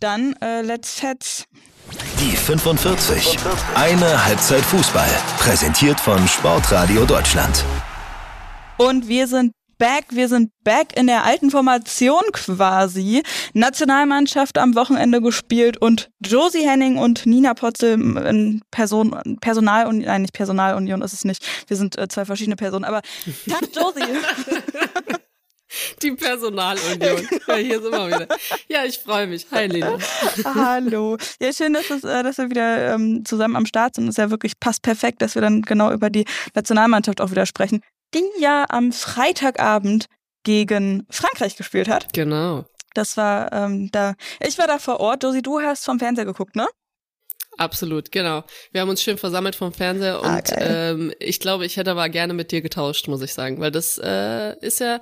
Dann äh, let's Fets. Die 45. Eine Halbzeit Fußball. Präsentiert von Sportradio Deutschland. Und wir sind back. Wir sind back in der alten Formation quasi. Nationalmannschaft am Wochenende gespielt und Josie Henning und Nina Potzel in Person, Personalunion, nein, nicht Personalunion ist es nicht. Wir sind äh, zwei verschiedene Personen, aber Tag Josie. Die Personalunion. Ja, hier sind wir wieder. Ja, ich freue mich. Hi, Lena. Hallo. Ja, schön, dass, es, äh, dass wir wieder ähm, zusammen am Start sind. Es ist ja wirklich passt perfekt, dass wir dann genau über die Nationalmannschaft auch wieder sprechen die ja am Freitagabend gegen Frankreich gespielt hat. Genau. Das war ähm, da. Ich war da vor Ort. Josi, du hast vom Fernseher geguckt, ne? Absolut, genau. Wir haben uns schön versammelt vom Fernseher ah, und ähm, ich glaube, ich hätte aber gerne mit dir getauscht, muss ich sagen, weil das äh, ist ja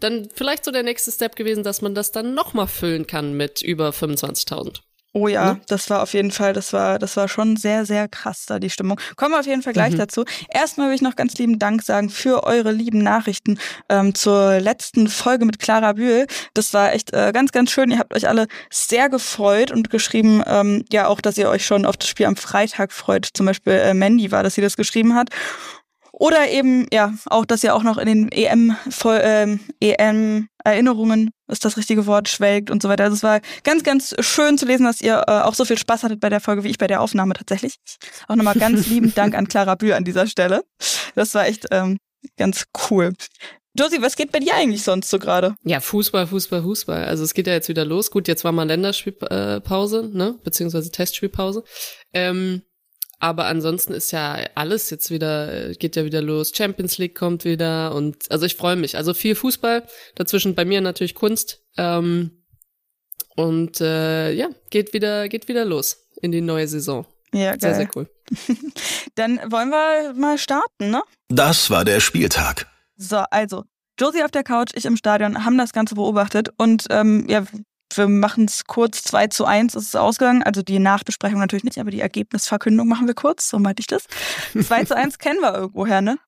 dann vielleicht so der nächste Step gewesen, dass man das dann nochmal füllen kann mit über 25.000. Oh ja, mhm. das war auf jeden Fall, das war, das war schon sehr, sehr krass da, die Stimmung. Kommen wir auf jeden Fall gleich mhm. dazu. Erstmal will ich noch ganz lieben Dank sagen für eure lieben Nachrichten ähm, zur letzten Folge mit Clara Bühl. Das war echt äh, ganz, ganz schön. Ihr habt euch alle sehr gefreut und geschrieben, ähm, ja auch, dass ihr euch schon auf das Spiel am Freitag freut. Zum Beispiel äh, Mandy war, dass sie das geschrieben hat. Oder eben, ja, auch, dass ihr auch noch in den EM, ähm, EM-Erinnerungen, ist das richtige Wort, schwelgt und so weiter. Also es war ganz, ganz schön zu lesen, dass ihr äh, auch so viel Spaß hattet bei der Folge, wie ich bei der Aufnahme tatsächlich. Auch nochmal ganz lieben Dank an Clara Bühl an dieser Stelle. Das war echt ähm, ganz cool. Josie, was geht bei dir eigentlich sonst so gerade? Ja, Fußball, Fußball, Fußball. Also es geht ja jetzt wieder los. Gut, jetzt war mal Länderspielpause, ne? Beziehungsweise Testspielpause. Ähm, aber ansonsten ist ja alles jetzt wieder, geht ja wieder los. Champions League kommt wieder und also ich freue mich. Also viel Fußball, dazwischen bei mir natürlich Kunst. Ähm, und äh, ja, geht wieder, geht wieder los in die neue Saison. Ja, geil. Sehr, sehr cool. Dann wollen wir mal starten, ne? Das war der Spieltag. So, also Josie auf der Couch, ich im Stadion, haben das Ganze beobachtet und ähm, ja, wir machen es kurz, 2 zu 1 ist es ausgegangen. Also die Nachbesprechung natürlich nicht, aber die Ergebnisverkündung machen wir kurz, so meinte ich das. 2 zu 1 kennen wir irgendwoher, ne?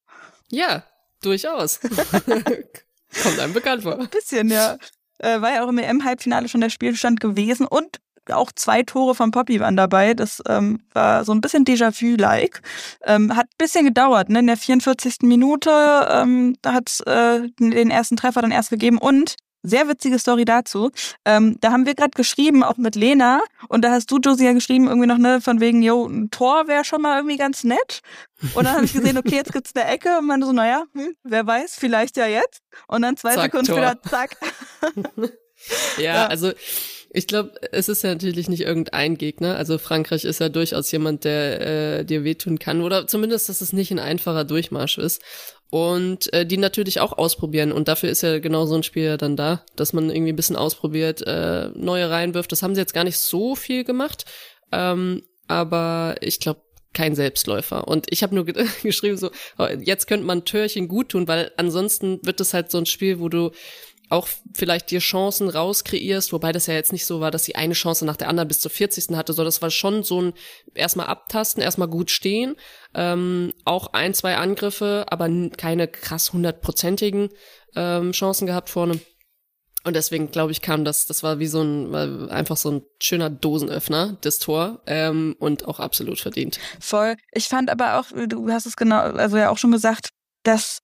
Ja, durchaus. Kommt einem bekannt vor. Ein bisschen, ja. Äh, war ja auch im EM-Halbfinale schon der Spielstand gewesen und auch zwei Tore von Poppy waren dabei. Das ähm, war so ein bisschen Déjà-vu-like. Ähm, hat ein bisschen gedauert. Ne? In der 44. Minute ähm, hat äh, den ersten Treffer dann erst gegeben und sehr witzige Story dazu. Ähm, da haben wir gerade geschrieben, auch mit Lena, und da hast du, Josie, ja geschrieben, irgendwie noch, ne, von wegen, yo, ein Tor wäre schon mal irgendwie ganz nett. Und dann habe ich gesehen, okay, jetzt gibt's eine Ecke und man so, naja, hm, wer weiß, vielleicht ja jetzt. Und dann zwei zack, Sekunden Tor. später, zack. ja, ja, also ich glaube, es ist ja natürlich nicht irgendein Gegner. Also Frankreich ist ja durchaus jemand, der äh, dir wehtun kann. Oder zumindest, dass es nicht ein einfacher Durchmarsch ist und äh, die natürlich auch ausprobieren. Und dafür ist ja genau so ein Spiel ja dann da, dass man irgendwie ein bisschen ausprobiert, äh, neue reinwirft. Das haben sie jetzt gar nicht so viel gemacht, ähm, aber ich glaube, kein Selbstläufer. Und ich habe nur ge geschrieben, so, oh, jetzt könnte man Törchen gut tun, weil ansonsten wird es halt so ein Spiel, wo du auch vielleicht dir Chancen rauskreierst, wobei das ja jetzt nicht so war, dass sie eine Chance nach der anderen bis zur 40. hatte, sondern das war schon so ein erstmal abtasten, erstmal gut stehen, ähm, auch ein, zwei Angriffe, aber keine krass hundertprozentigen ähm, Chancen gehabt vorne. Und deswegen glaube ich kam das, das war wie so ein, einfach so ein schöner Dosenöffner, das Tor, ähm, und auch absolut verdient. Voll. Ich fand aber auch, du hast es genau, also ja auch schon gesagt, dass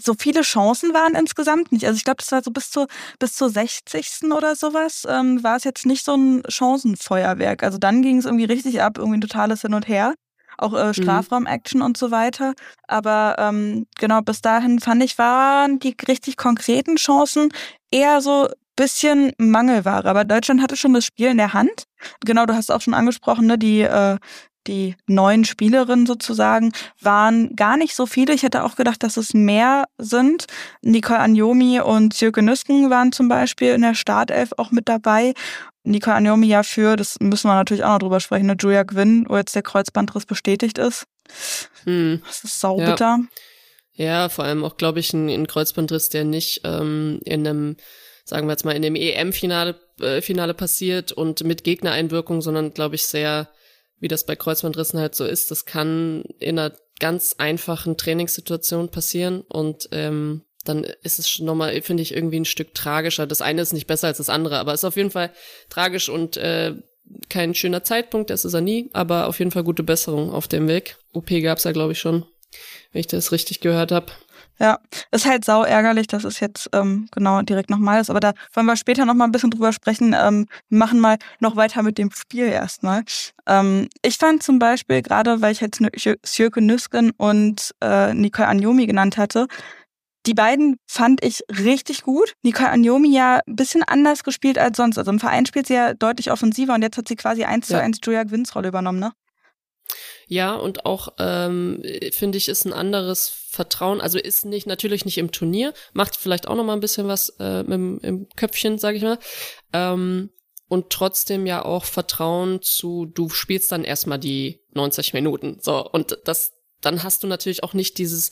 so viele Chancen waren insgesamt nicht. Also ich glaube, das war so bis zur bis zur 60. oder sowas, ähm, war es jetzt nicht so ein Chancenfeuerwerk. Also dann ging es irgendwie richtig ab, irgendwie ein totales Hin und Her. Auch äh, mhm. Strafraum-Action mhm. und so weiter. Aber ähm, genau, bis dahin fand ich, waren die richtig konkreten Chancen eher so bisschen Mangelware. Aber Deutschland hatte schon das Spiel in der Hand. Genau, du hast auch schon angesprochen, ne, die äh, die neuen Spielerinnen sozusagen, waren gar nicht so viele. Ich hätte auch gedacht, dass es mehr sind. Nicole Anjomi und Jürgen Nüsken waren zum Beispiel in der Startelf auch mit dabei. Nicole Anjomi ja für, das müssen wir natürlich auch noch drüber sprechen, eine Julia Gwynn, wo jetzt der Kreuzbandriss bestätigt ist. Hm. Das ist saubitter. Ja. ja, vor allem auch, glaube ich, ein, ein Kreuzbandriss, der nicht ähm, in einem sagen wir jetzt mal, in dem EM-Finale äh, Finale passiert und mit Gegnereinwirkung, sondern glaube ich sehr wie das bei Kreuzbandrissen halt so ist, das kann in einer ganz einfachen Trainingssituation passieren und ähm, dann ist es nochmal, finde ich, irgendwie ein Stück tragischer. Das eine ist nicht besser als das andere, aber es ist auf jeden Fall tragisch und äh, kein schöner Zeitpunkt, das ist er nie, aber auf jeden Fall gute Besserung auf dem Weg. OP gab's ja, glaube ich, schon, wenn ich das richtig gehört habe. Ja, ist halt sau ärgerlich, dass es jetzt ähm, genau direkt nochmal ist. Aber da wollen wir später nochmal ein bisschen drüber sprechen. Ähm, wir machen mal noch weiter mit dem Spiel erstmal. Ähm, ich fand zum Beispiel, gerade weil ich jetzt Sjöke Nüsken und äh, Nicole Anjomi genannt hatte, die beiden fand ich richtig gut. Nicole Anjomi ja ein bisschen anders gespielt als sonst. Also im Verein spielt sie ja deutlich offensiver und jetzt hat sie quasi eins ja. zu eins Julia Gwynns Rolle übernommen, ne? Ja, und auch ähm, finde ich, ist ein anderes Vertrauen. Also ist nicht natürlich nicht im Turnier, macht vielleicht auch noch mal ein bisschen was äh, im, im Köpfchen, sage ich mal. Ähm, und trotzdem ja auch Vertrauen zu, du spielst dann erstmal die 90 Minuten. So, und das, dann hast du natürlich auch nicht dieses,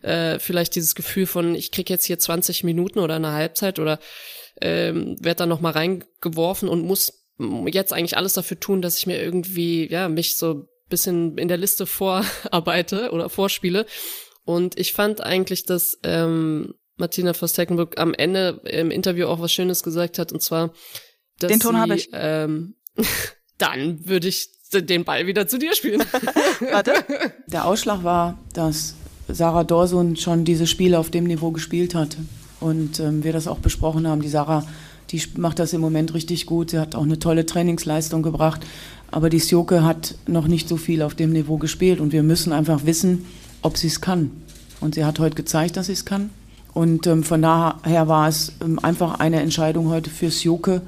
äh, vielleicht dieses Gefühl von, ich krieg jetzt hier 20 Minuten oder eine Halbzeit oder ähm, werd dann noch mal reingeworfen und muss jetzt eigentlich alles dafür tun, dass ich mir irgendwie, ja, mich so bisschen in der Liste vorarbeite oder vorspiele. Und ich fand eigentlich, dass ähm, Martina Voss-Tecklenburg am Ende im Interview auch was Schönes gesagt hat, und zwar, dass Den Ton habe ich. Ähm, dann würde ich den Ball wieder zu dir spielen. Warte. Der Ausschlag war, dass Sarah Dorsun schon dieses Spiel auf dem Niveau gespielt hatte. Und ähm, wir das auch besprochen haben. Die Sarah, die macht das im Moment richtig gut. Sie hat auch eine tolle Trainingsleistung gebracht. Aber die Sjoke hat noch nicht so viel auf dem Niveau gespielt und wir müssen einfach wissen, ob sie es kann. Und sie hat heute gezeigt, dass sie es kann. Und ähm, von daher war es ähm, einfach eine Entscheidung heute für Sjoke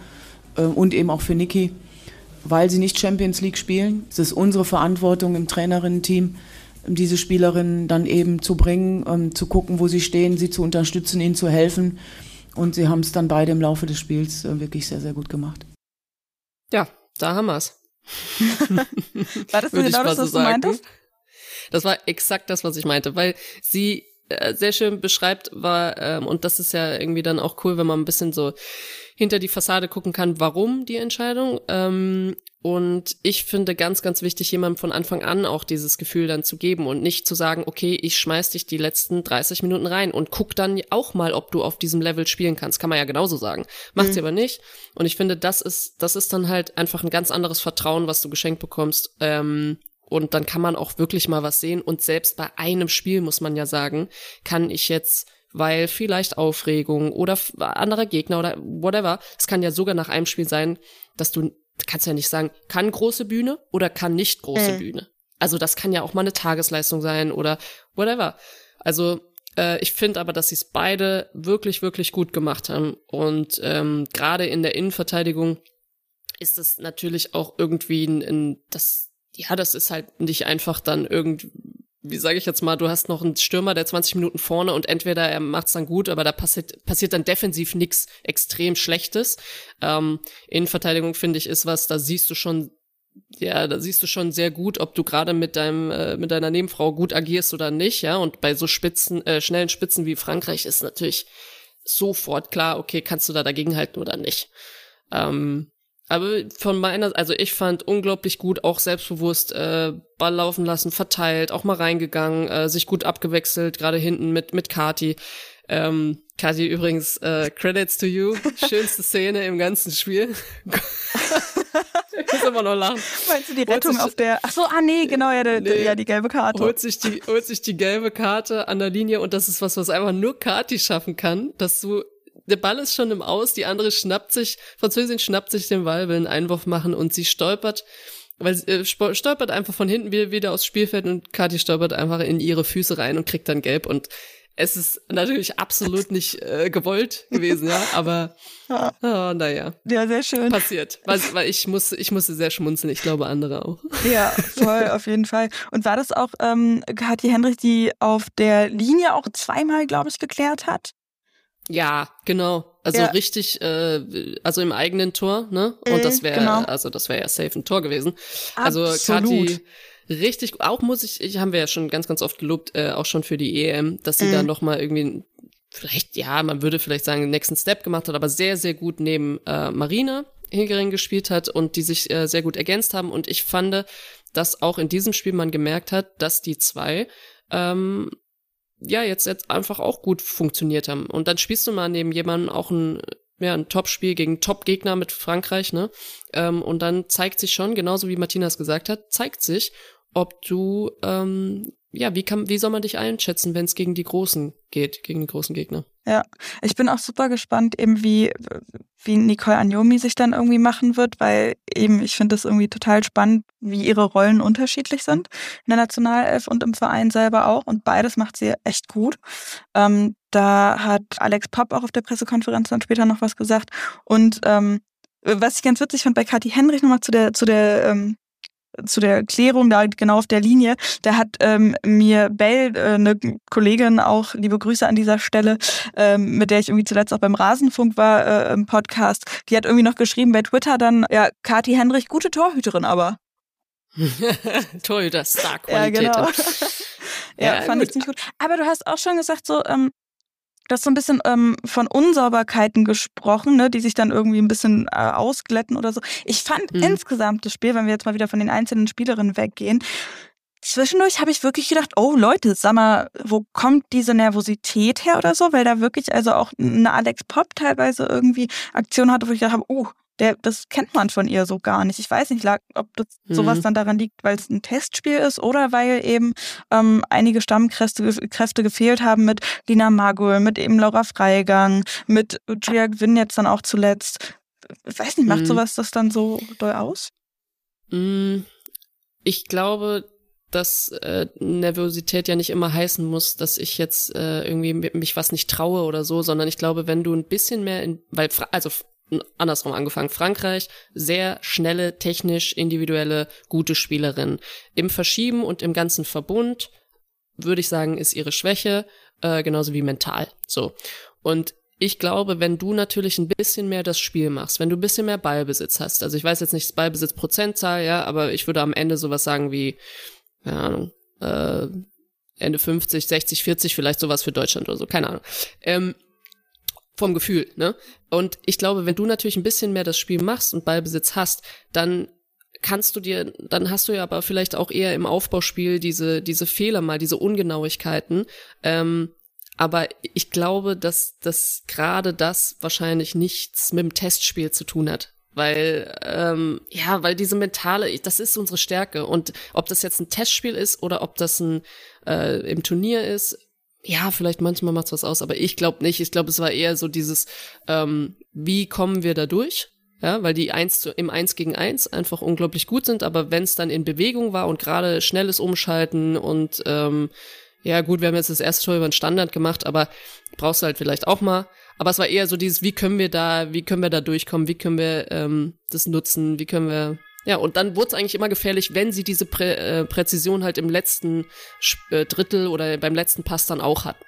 äh, und eben auch für Niki, weil sie nicht Champions League spielen. Es ist unsere Verantwortung im Trainerinnen-Team, diese Spielerinnen dann eben zu bringen, ähm, zu gucken, wo sie stehen, sie zu unterstützen, ihnen zu helfen. Und sie haben es dann beide im Laufe des Spiels äh, wirklich sehr, sehr gut gemacht. Ja, da haben wir es. war das genau das, was so du meintest? Das war exakt das, was ich meinte, weil sie äh, sehr schön beschreibt, war, ähm, und das ist ja irgendwie dann auch cool, wenn man ein bisschen so hinter die Fassade gucken kann, warum die Entscheidung. Ähm, und ich finde ganz, ganz wichtig, jemandem von Anfang an auch dieses Gefühl dann zu geben und nicht zu sagen, okay, ich schmeiß dich die letzten 30 Minuten rein und guck dann auch mal, ob du auf diesem Level spielen kannst. Kann man ja genauso sagen. Macht mhm. sie aber nicht. Und ich finde, das ist, das ist dann halt einfach ein ganz anderes Vertrauen, was du geschenkt bekommst. Ähm, und dann kann man auch wirklich mal was sehen. Und selbst bei einem Spiel muss man ja sagen, kann ich jetzt weil vielleicht Aufregung oder anderer Gegner oder whatever. Es kann ja sogar nach einem Spiel sein, dass du, kannst ja nicht sagen, kann große Bühne oder kann nicht große äh. Bühne. Also das kann ja auch mal eine Tagesleistung sein oder whatever. Also äh, ich finde aber, dass sie es beide wirklich, wirklich gut gemacht haben. Und ähm, gerade in der Innenverteidigung ist es natürlich auch irgendwie ein, ein das, ja, das ist halt nicht einfach dann irgendwie wie sage ich jetzt mal, du hast noch einen Stürmer, der 20 Minuten vorne und entweder er macht's dann gut, aber da passiert, passiert dann defensiv nichts extrem Schlechtes. Ähm, Innenverteidigung, finde ich, ist was, da siehst du schon, ja, da siehst du schon sehr gut, ob du gerade mit deinem, äh, mit deiner Nebenfrau gut agierst oder nicht, ja. Und bei so Spitzen, äh, schnellen Spitzen wie Frankreich ist natürlich sofort klar, okay, kannst du da dagegen halten oder nicht. Ähm, aber von meiner, also ich fand unglaublich gut, auch selbstbewusst äh, Ball laufen lassen, verteilt, auch mal reingegangen, äh, sich gut abgewechselt, gerade hinten mit mit Kati. Ähm, Kati übrigens, äh, Credits to you, schönste Szene im ganzen Spiel. ich muss immer noch lachen. Meinst du die Rettung sich, auf der? Ach so, ah nee, genau ja, der, nee, ja die gelbe Karte. Holt sich die holt sich die gelbe Karte an der Linie und das ist was, was einfach nur Kati schaffen kann, dass du der Ball ist schon im Aus, die andere schnappt sich, Französin schnappt sich den Ball, will einen Einwurf machen und sie stolpert, weil sie äh, stolpert einfach von hinten wieder, wieder aufs Spielfeld und Kathi stolpert einfach in ihre Füße rein und kriegt dann gelb und es ist natürlich absolut nicht äh, gewollt gewesen, ja, aber ja. Oh, naja. Ja, sehr schön. Passiert. Weil, weil ich musste, ich musste sehr schmunzeln, ich glaube andere auch. Ja, voll, auf jeden Fall. Und war das auch ähm, Kathi Hendrich, die auf der Linie auch zweimal, glaube ich, geklärt hat? Ja, genau. Also ja. richtig, äh, also im eigenen Tor, ne? Und das wäre, genau. also das wäre ja safe ein Tor gewesen. Also Absolut. Kathi richtig, auch muss ich, ich haben wir ja schon ganz, ganz oft gelobt, äh, auch schon für die EM, dass sie mhm. da noch mal irgendwie, vielleicht, ja, man würde vielleicht sagen, den nächsten Step gemacht hat, aber sehr, sehr gut neben äh, Marina Hingering gespielt hat und die sich äh, sehr gut ergänzt haben. Und ich fand, dass auch in diesem Spiel man gemerkt hat, dass die zwei ähm, ja jetzt, jetzt einfach auch gut funktioniert haben. Und dann spielst du mal neben jemandem auch ein ja, ein Top-Spiel gegen Top-Gegner mit Frankreich, ne? Ähm, und dann zeigt sich schon, genauso wie Martinas gesagt hat, zeigt sich, ob du ähm, ja, wie kann, wie soll man dich einschätzen, wenn es gegen die Großen geht, gegen die großen Gegner? Ja, ich bin auch super gespannt, eben wie, wie Nicole Agnomi sich dann irgendwie machen wird, weil eben ich finde es irgendwie total spannend, wie ihre Rollen unterschiedlich sind in der Nationalelf und im Verein selber auch. Und beides macht sie echt gut. Ähm, da hat Alex Popp auch auf der Pressekonferenz dann später noch was gesagt. Und ähm, was ich ganz witzig fand bei Kathi Henrich nochmal zu der zu der ähm, zu der Klärung da genau auf der Linie, da hat ähm, mir Bell, äh, eine Kollegin auch, liebe Grüße an dieser Stelle, ähm, mit der ich irgendwie zuletzt auch beim Rasenfunk war äh, im Podcast, die hat irgendwie noch geschrieben bei Twitter dann, ja, Kati Henrich, gute Torhüterin aber. Torhüter, Star-Qualität. Ja, genau. ja, ja, fand gut. ich ziemlich gut. Aber du hast auch schon gesagt, so, ähm, Du hast so ein bisschen ähm, von Unsauberkeiten gesprochen, ne, die sich dann irgendwie ein bisschen äh, ausglätten oder so. Ich fand mhm. insgesamt das Spiel, wenn wir jetzt mal wieder von den einzelnen Spielerinnen weggehen, zwischendurch habe ich wirklich gedacht, oh Leute, sag mal, wo kommt diese Nervosität her oder so? Weil da wirklich also auch eine Alex Pop teilweise irgendwie Aktion hatte, wo ich gedacht habe, oh, der, das kennt man von ihr so gar nicht. Ich weiß nicht, ob das mhm. sowas dann daran liegt, weil es ein Testspiel ist oder weil eben ähm, einige Stammkräfte Kräfte gefehlt haben mit Lina Magul, mit eben Laura Freigang, mit Julia Gwynn jetzt dann auch zuletzt. Ich weiß nicht, macht mhm. sowas das dann so doll aus? Mm, ich glaube, dass äh, Nervosität ja nicht immer heißen muss, dass ich jetzt äh, irgendwie mich was nicht traue oder so, sondern ich glaube, wenn du ein bisschen mehr in, weil also andersrum angefangen. Frankreich, sehr schnelle, technisch, individuelle, gute Spielerin. Im Verschieben und im ganzen Verbund, würde ich sagen, ist ihre Schwäche, äh, genauso wie mental. So. Und ich glaube, wenn du natürlich ein bisschen mehr das Spiel machst, wenn du ein bisschen mehr Ballbesitz hast, also ich weiß jetzt nicht das Ballbesitz-Prozentzahl, ja, aber ich würde am Ende sowas sagen wie, keine Ahnung, äh, Ende 50, 60, 40, vielleicht sowas für Deutschland oder so, keine Ahnung. Ähm, vom Gefühl, ne? Und ich glaube, wenn du natürlich ein bisschen mehr das Spiel machst und Ballbesitz hast, dann kannst du dir, dann hast du ja aber vielleicht auch eher im Aufbauspiel diese, diese Fehler mal, diese Ungenauigkeiten. Ähm, aber ich glaube, dass, dass gerade das wahrscheinlich nichts mit dem Testspiel zu tun hat. Weil, ähm, ja, weil diese mentale, das ist unsere Stärke. Und ob das jetzt ein Testspiel ist oder ob das ein äh, im Turnier ist, ja, vielleicht manchmal macht's was aus, aber ich glaube nicht. Ich glaube, es war eher so dieses, ähm, wie kommen wir da durch? Ja, weil die eins zu, im Eins gegen Eins einfach unglaublich gut sind, aber wenn es dann in Bewegung war und gerade schnelles Umschalten und ähm, ja gut, wir haben jetzt das erste Tor über den Standard gemacht, aber brauchst du halt vielleicht auch mal. Aber es war eher so dieses, wie können wir da, wie können wir da durchkommen, wie können wir ähm, das nutzen, wie können wir ja, und dann wurde es eigentlich immer gefährlich, wenn sie diese Prä äh, Präzision halt im letzten äh, Drittel oder beim letzten Pass dann auch hatten.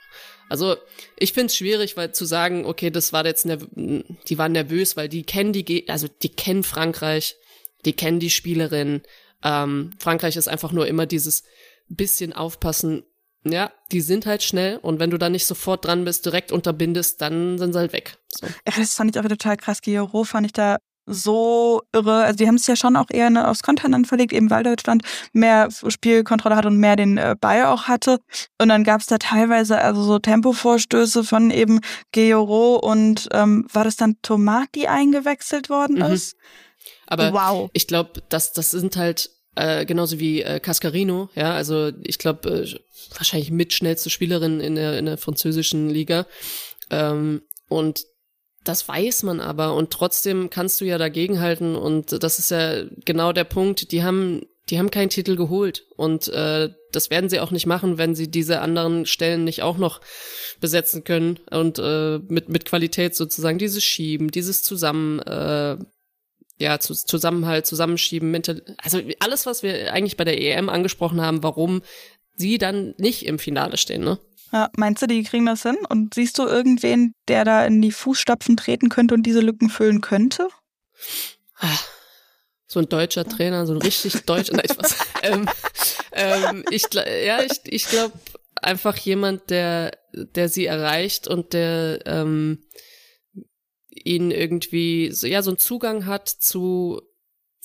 Also ich finde es schwierig, weil zu sagen, okay, das war jetzt die waren nervös, weil die kennen die, also die kennen Frankreich, die kennen die Spielerin. Ähm, Frankreich ist einfach nur immer dieses bisschen aufpassen. Ja, die sind halt schnell und wenn du da nicht sofort dran bist, direkt unterbindest, dann sind sie halt weg. So. Ja, das fand ich auch total krass. Guillaume fand ich da so irre. Also die haben es ja schon auch eher ne, aufs Kontinent verlegt, eben weil Deutschland mehr Spielkontrolle hat und mehr den äh, Ball auch hatte. Und dann gab es da teilweise also so Tempovorstöße von eben Georo und ähm, war das dann Tomat, die eingewechselt worden mhm. ist? Aber wow. ich glaube, das, das sind halt äh, genauso wie äh, Cascarino, ja, also ich glaube, äh, wahrscheinlich mit schnellste Spielerin in der, in der französischen Liga. Ähm, und das weiß man aber und trotzdem kannst du ja dagegenhalten und das ist ja genau der Punkt. Die haben, die haben keinen Titel geholt und äh, das werden sie auch nicht machen, wenn sie diese anderen Stellen nicht auch noch besetzen können und äh, mit mit Qualität sozusagen dieses Schieben, dieses Zusammen. Äh, ja, zu, Zusammenhalt, Zusammenschieben, mental, also alles, was wir eigentlich bei der EM angesprochen haben, warum sie dann nicht im Finale stehen, ne? Ja, meinst du, die kriegen das hin? Und siehst du irgendwen, der da in die Fußstapfen treten könnte und diese Lücken füllen könnte? So ein deutscher Trainer, so ein richtig deutscher, nein, was. ähm, ähm, ich, ja, ich, ich glaube einfach jemand, der, der sie erreicht und der ähm, ihnen irgendwie so, ja so einen Zugang hat zu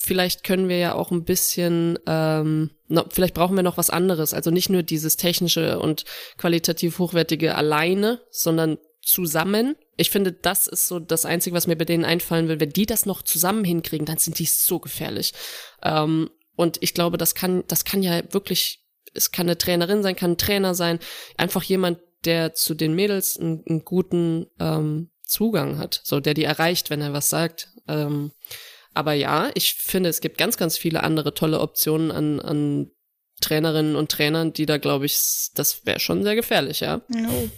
vielleicht können wir ja auch ein bisschen, ähm, no, vielleicht brauchen wir noch was anderes. Also nicht nur dieses technische und qualitativ hochwertige alleine, sondern zusammen. Ich finde, das ist so das Einzige, was mir bei denen einfallen will. Wenn die das noch zusammen hinkriegen, dann sind die so gefährlich. Ähm, und ich glaube, das kann, das kann ja wirklich, es kann eine Trainerin sein, kann ein Trainer sein, einfach jemand, der zu den Mädels einen, einen guten ähm, Zugang hat, so der die erreicht, wenn er was sagt. Ähm, aber ja, ich finde, es gibt ganz, ganz viele andere tolle Optionen an, an Trainerinnen und Trainern, die da, glaube ich, das wäre schon sehr gefährlich, ja. No.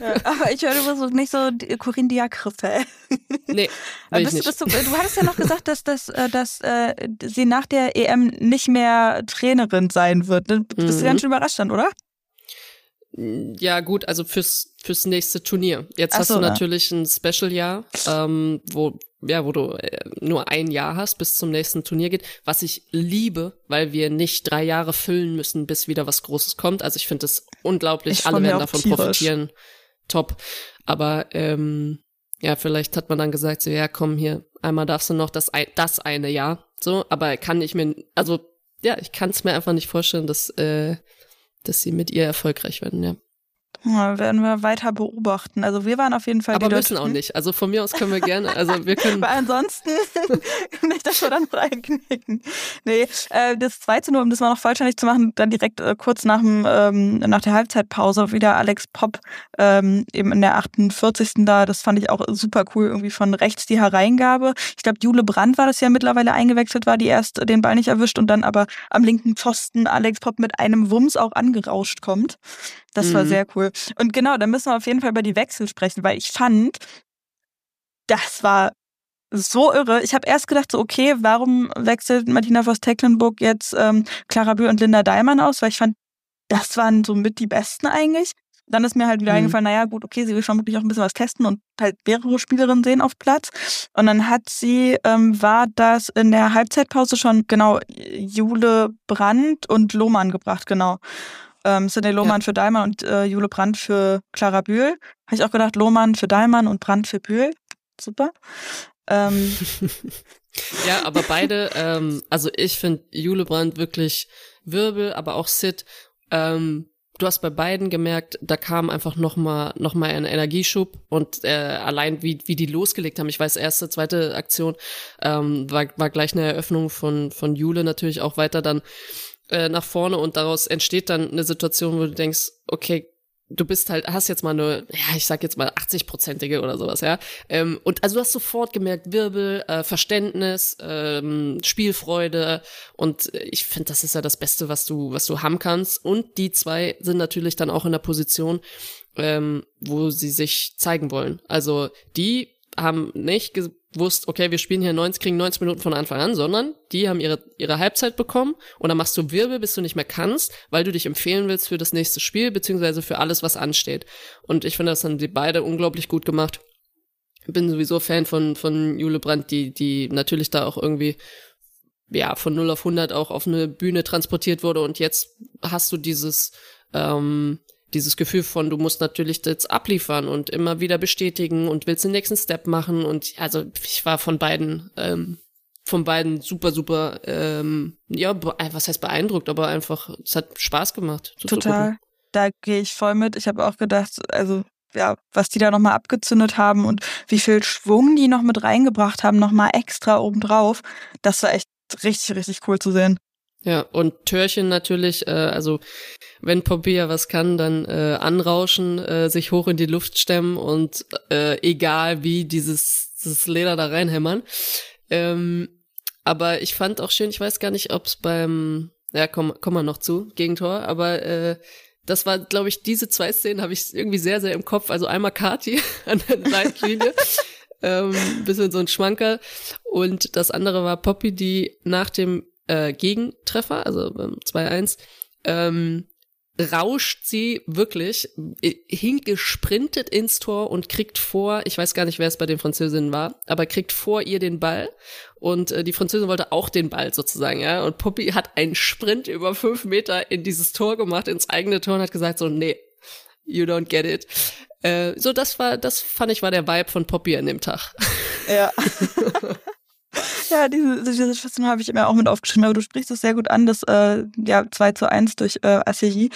ja aber ich höre, du bist nicht so Corinne Diacre-Fan. Nee, bist, nicht. Bist du, du hattest ja noch gesagt, dass, dass, äh, dass äh, sie nach der EM nicht mehr Trainerin sein wird. Du bist mhm. ganz schön überrascht dann, oder? Ja, gut, also fürs, fürs nächste Turnier. Jetzt Ach hast so, du natürlich ein Special-Jahr, ähm, wo, ja, wo du äh, nur ein Jahr hast, bis zum nächsten Turnier geht, was ich liebe, weil wir nicht drei Jahre füllen müssen, bis wieder was Großes kommt. Also ich finde es unglaublich, ich alle werden davon tierisch. profitieren. Top. Aber ähm, ja, vielleicht hat man dann gesagt, so, ja, komm hier, einmal darfst du noch das, das eine Jahr. So, aber kann ich mir, also ja, ich kann es mir einfach nicht vorstellen, dass äh, dass sie mit ihr erfolgreich werden, ja. Ja, werden wir weiter beobachten. Also wir waren auf jeden Fall. Aber die müssen auch nicht. Also von mir aus können wir gerne. Also wir können. Weil ansonsten nicht, dass wir dann reinknicken. Nee, äh, das zweite nur, um das mal noch vollständig zu machen, dann direkt äh, kurz nach dem ähm, nach der Halbzeitpause wieder Alex Pop ähm, eben in der 48. da. Das fand ich auch super cool irgendwie von rechts die Hereingabe. Ich glaube Jule Brandt war das ja mittlerweile eingewechselt war, die erst den Ball nicht erwischt und dann aber am linken Pfosten Alex Pop mit einem Wumms auch angerauscht kommt. Das mhm. war sehr cool. Und genau, da müssen wir auf jeden Fall über die Wechsel sprechen, weil ich fand, das war so irre. Ich habe erst gedacht, so okay, warum wechselt Martina Voss-Tecklenburg jetzt ähm, Clara Bühl und Linda Daimann aus? Weil ich fand, das waren so mit die Besten eigentlich. Dann ist mir halt wieder mhm. eingefallen, naja, gut, okay, sie will schon wirklich auch ein bisschen was testen und halt mehrere Spielerinnen sehen auf Platz. Und dann hat sie, ähm, war das in der Halbzeitpause schon, genau, Jule Brandt und Lohmann gebracht, genau ähm, Sidney Lohmann ja. für Daimann und äh, Jule Brandt für Clara Bühl. Habe ich auch gedacht, Lohmann für Daimann und Brandt für Bühl. Super. Ähm. ja, aber beide, ähm, also ich finde Jule Brandt wirklich Wirbel, aber auch Sid. Ähm, du hast bei beiden gemerkt, da kam einfach noch mal noch mal ein Energieschub und äh, allein wie wie die losgelegt haben. Ich weiß erste, zweite Aktion ähm, war war gleich eine Eröffnung von von Jule natürlich auch weiter dann äh, nach vorne und daraus entsteht dann eine Situation, wo du denkst, okay, du bist halt, hast jetzt mal eine, ja, ich sag jetzt mal 80-prozentige oder sowas, ja. Ähm, und also du hast sofort gemerkt, Wirbel, äh, Verständnis, ähm, Spielfreude und ich finde, das ist ja das Beste, was du, was du haben kannst. Und die zwei sind natürlich dann auch in der Position, ähm, wo sie sich zeigen wollen. Also die haben nicht gewusst, okay, wir spielen hier 90, kriegen 90 Minuten von Anfang an, sondern die haben ihre, ihre Halbzeit bekommen und dann machst du Wirbel, bis du nicht mehr kannst, weil du dich empfehlen willst für das nächste Spiel, beziehungsweise für alles, was ansteht. Und ich finde, das haben die beide unglaublich gut gemacht. Bin sowieso Fan von, von Jule Brandt, die, die natürlich da auch irgendwie ja, von 0 auf 100 auch auf eine Bühne transportiert wurde und jetzt hast du dieses, ähm, dieses Gefühl von, du musst natürlich jetzt abliefern und immer wieder bestätigen und willst den nächsten Step machen. Und also ich war von beiden, ähm, von beiden super, super, ähm, ja, äh, was heißt beeindruckt, aber einfach, es hat Spaß gemacht. Total. Da gehe ich voll mit. Ich habe auch gedacht, also ja, was die da nochmal abgezündet haben und wie viel Schwung die noch mit reingebracht haben, nochmal extra obendrauf. Das war echt richtig, richtig cool zu sehen. Ja, und Törchen natürlich, äh, also wenn Poppy was kann, dann äh, anrauschen, äh, sich hoch in die Luft stemmen und äh, egal wie dieses, dieses Leder da reinhämmern. Ähm, aber ich fand auch schön, ich weiß gar nicht, ob es beim, ja, komm, komm mal noch zu, Gegentor, aber äh, das war, glaube ich, diese zwei Szenen habe ich irgendwie sehr, sehr im Kopf. Also einmal Kati an der Leitlinie. ähm, bisschen so ein Schmanker. Und das andere war Poppy, die nach dem äh, Gegentreffer, also beim 2-1, ähm, rauscht sie wirklich äh, hingesprintet ins Tor und kriegt vor, ich weiß gar nicht, wer es bei den Französinnen war, aber kriegt vor ihr den Ball und äh, die Französin wollte auch den Ball sozusagen, ja, und Poppy hat einen Sprint über fünf Meter in dieses Tor gemacht, ins eigene Tor und hat gesagt so, nee, you don't get it. Äh, so, das war, das fand ich war der Vibe von Poppy an dem Tag. Ja. Ja, diese, diese Situation habe ich mir auch mit aufgeschrieben, aber du sprichst es sehr gut an, das äh, ja 2 zu 1 durch äh, Assiri.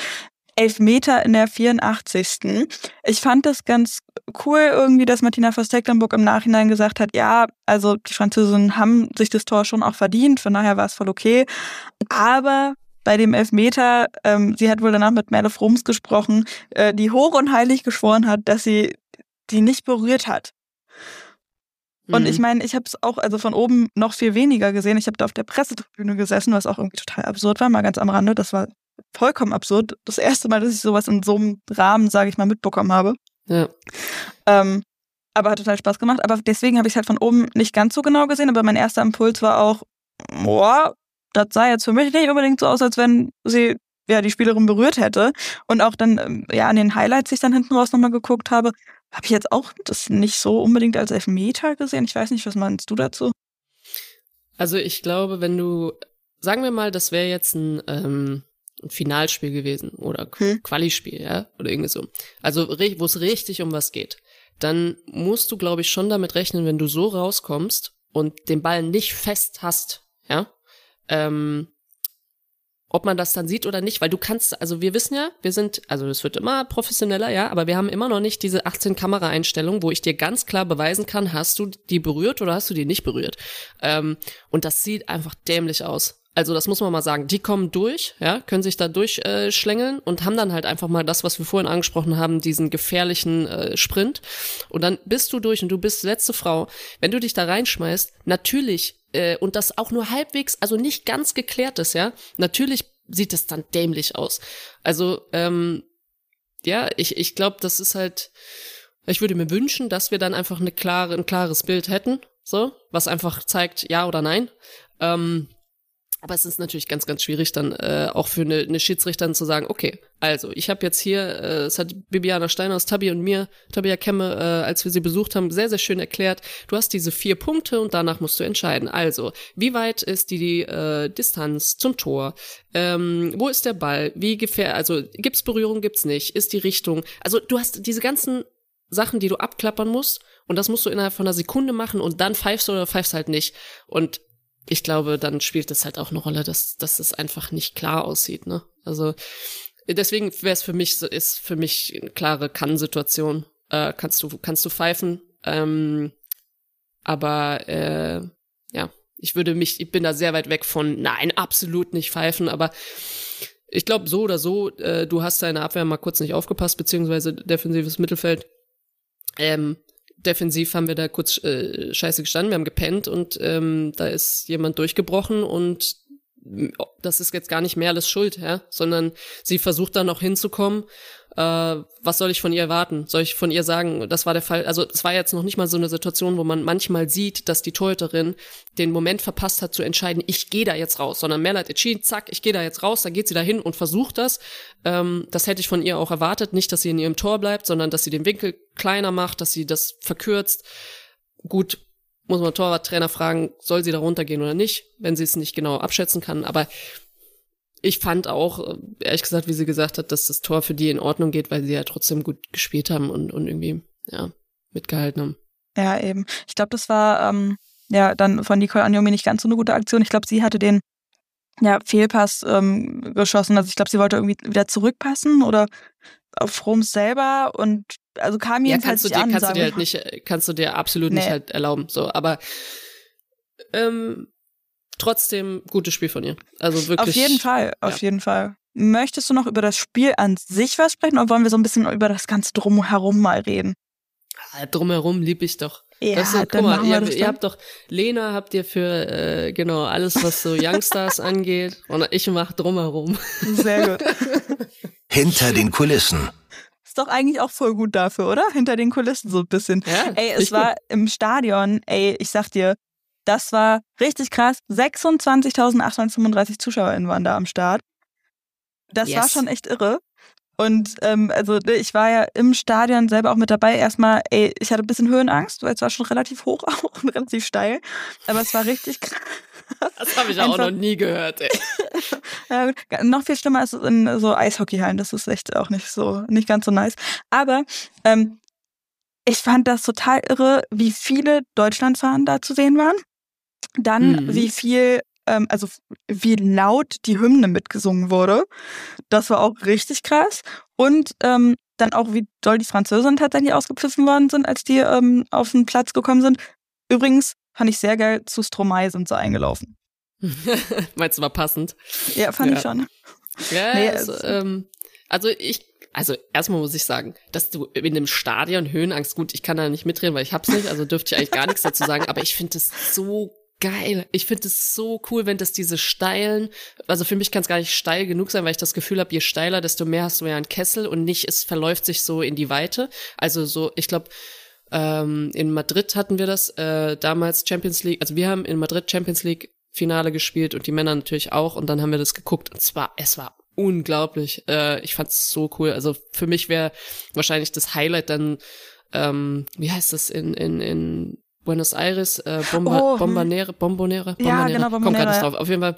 Elf Meter in der 84. Ich fand das ganz cool irgendwie, dass Martina Voss-Tecklenburg im Nachhinein gesagt hat, ja, also die Französinnen haben sich das Tor schon auch verdient, von daher war es voll okay. Aber bei dem Elfmeter, ähm, sie hat wohl danach mit Merle Frums gesprochen, äh, die hoch und heilig geschworen hat, dass sie die nicht berührt hat. Und mhm. ich meine, ich habe es auch also von oben noch viel weniger gesehen. Ich habe da auf der Pressetribüne gesessen, was auch irgendwie total absurd war, mal ganz am Rande. Das war vollkommen absurd. Das erste Mal, dass ich sowas in so einem Rahmen, sage ich mal, mitbekommen habe. Ja. Ähm, aber hat total Spaß gemacht. Aber deswegen habe ich es halt von oben nicht ganz so genau gesehen. Aber mein erster Impuls war auch, boah, das sah jetzt für mich nicht unbedingt so aus, als wenn sie ja die Spielerin berührt hätte. Und auch dann, ähm, ja, an den Highlights, die ich dann hinten raus nochmal geguckt habe, habe ich jetzt auch das nicht so unbedingt als Elfmeter gesehen. Ich weiß nicht, was meinst du dazu? Also ich glaube, wenn du, sagen wir mal, das wäre jetzt ein, ähm, ein Finalspiel gewesen oder hm. Quali-Spiel, ja, oder irgendwie so. Also wo es richtig um was geht. Dann musst du, glaube ich, schon damit rechnen, wenn du so rauskommst und den Ball nicht fest hast, ja, ähm, ob man das dann sieht oder nicht, weil du kannst, also wir wissen ja, wir sind, also es wird immer professioneller, ja, aber wir haben immer noch nicht diese 18 Kameraeinstellungen, wo ich dir ganz klar beweisen kann, hast du die berührt oder hast du die nicht berührt. Ähm, und das sieht einfach dämlich aus. Also das muss man mal sagen. Die kommen durch, ja, können sich da durchschlängeln äh, und haben dann halt einfach mal das, was wir vorhin angesprochen haben, diesen gefährlichen äh, Sprint. Und dann bist du durch und du bist letzte Frau. Wenn du dich da reinschmeißt, natürlich äh, und das auch nur halbwegs, also nicht ganz geklärt ist, ja, natürlich sieht das dann dämlich aus. Also ähm, ja, ich ich glaube, das ist halt. Ich würde mir wünschen, dass wir dann einfach eine klare, ein klares Bild hätten, so, was einfach zeigt, ja oder nein. Ähm, aber es ist natürlich ganz, ganz schwierig, dann äh, auch für eine, eine Schiedsrichterin zu sagen, okay, also ich habe jetzt hier, äh, es hat Bibiana Steiner aus Tabi und mir, Tabia Kemme, äh, als wir sie besucht haben, sehr, sehr schön erklärt, du hast diese vier Punkte und danach musst du entscheiden. Also, wie weit ist die, die äh, Distanz zum Tor? Ähm, wo ist der Ball? Wie gefähr, also gibt's Berührung, gibt's nicht? Ist die Richtung? Also du hast diese ganzen Sachen, die du abklappern musst und das musst du innerhalb von einer Sekunde machen und dann pfeifst du oder pfeifst halt nicht. Und ich glaube, dann spielt es halt auch eine Rolle, dass, dass es einfach nicht klar aussieht, ne? Also deswegen wäre es für mich so, ist für mich eine klare Kann-Situation. Äh, kannst du, kannst du pfeifen. Ähm, aber äh, ja, ich würde mich, ich bin da sehr weit weg von, nein, absolut nicht pfeifen, aber ich glaube, so oder so, äh, du hast deine Abwehr mal kurz nicht aufgepasst, beziehungsweise defensives Mittelfeld. Ähm, defensiv haben wir da kurz äh, scheiße gestanden, wir haben gepennt und ähm, da ist jemand durchgebrochen und das ist jetzt gar nicht mehr alles schuld, ja, sondern sie versucht dann noch hinzukommen. Äh, was soll ich von ihr erwarten? Soll ich von ihr sagen, das war der Fall? Also es war jetzt noch nicht mal so eine Situation, wo man manchmal sieht, dass die Torhüterin den Moment verpasst hat zu entscheiden, ich gehe da jetzt raus, sondern Merle hat entschieden, zack, ich gehe da jetzt raus, dann geht sie da hin und versucht das. Ähm, das hätte ich von ihr auch erwartet, nicht, dass sie in ihrem Tor bleibt, sondern dass sie den Winkel kleiner macht, dass sie das verkürzt. Gut, muss man Torwarttrainer fragen, soll sie da runtergehen oder nicht, wenn sie es nicht genau abschätzen kann. Aber ich fand auch, äh, ehrlich gesagt, wie sie gesagt hat, dass das Tor für die in Ordnung geht, weil sie ja trotzdem gut gespielt haben und, und irgendwie, ja, mitgehalten haben. Ja, eben. Ich glaube, das war ähm, ja dann von Nicole Anjomi nicht ganz so eine gute Aktion. Ich glaube, sie hatte den ja, Fehlpass ähm, geschossen. Also ich glaube, sie wollte irgendwie wieder zurückpassen oder auf Roms selber und also kam jedenfalls ja, kannst du dir, an, kannst du dir halt nicht, kannst du dir absolut nee. nicht halt erlauben. So, aber ähm, trotzdem gutes Spiel von ihr. Also wirklich. Auf jeden Fall, auf ja. jeden Fall. Möchtest du noch über das Spiel an sich was sprechen oder wollen wir so ein bisschen über das ganze Drumherum mal reden? Ah, drumherum liebe ich doch. Ja, das ist, guck mal, ihr, ihr habt doch, Lena habt ihr für, äh, genau, alles, was so Youngstars angeht und ich mach drumherum. Sehr gut. Hinter den Kulissen. Ist doch eigentlich auch voll gut dafür, oder? Hinter den Kulissen so ein bisschen. Ja, ey, es war gut. im Stadion, ey, ich sag dir, das war richtig krass. 26.835 ZuschauerInnen waren da am Start. Das yes. war schon echt irre. Und ähm, also ne, ich war ja im Stadion selber auch mit dabei. Erstmal, ey, ich hatte ein bisschen Höhenangst, weil es war schon relativ hoch auch und relativ steil. Aber es war richtig krass. Das habe ich Einfach, auch noch nie gehört, ey. ja, noch viel schlimmer ist in so Eishockeyhallen. Das ist echt auch nicht so, nicht ganz so nice. Aber ähm, ich fand das total irre, wie viele Deutschlandfahnen da zu sehen waren. Dann, mhm. wie viel, ähm, also wie laut die Hymne mitgesungen wurde. Das war auch richtig krass. Und ähm, dann auch, wie doll die Französinnen tatsächlich ausgepfiffen worden sind, als die ähm, auf den Platz gekommen sind. Übrigens fand ich sehr geil, zu Stromae sind sie eingelaufen. Meinst du, war passend? Ja, fand ja. ich schon. Ja, nee, also, ähm, also ich, also erstmal muss ich sagen, dass du in dem Stadion Höhenangst, gut, ich kann da nicht mitreden, weil ich hab's nicht, also dürfte ich eigentlich gar nichts dazu sagen, aber ich finde es so geil. Ich finde es so cool, wenn das diese steilen, also für mich kann es gar nicht steil genug sein, weil ich das Gefühl habe, je steiler, desto mehr hast du ja einen Kessel und nicht, es verläuft sich so in die Weite. Also so, ich glaube, ähm, in Madrid hatten wir das äh, damals Champions League, also wir haben in Madrid Champions League Finale gespielt und die Männer natürlich auch und dann haben wir das geguckt und zwar, es war unglaublich. Äh, ich fand's so cool. Also für mich wäre wahrscheinlich das Highlight dann, ähm, wie heißt das in, in, in Buenos Aires, äh, Bomba, oh, hm. Bombonere, Bombonere, Bombonere. Ja, genau, Bombonere. Komm gerade nicht drauf. Auf jeden Fall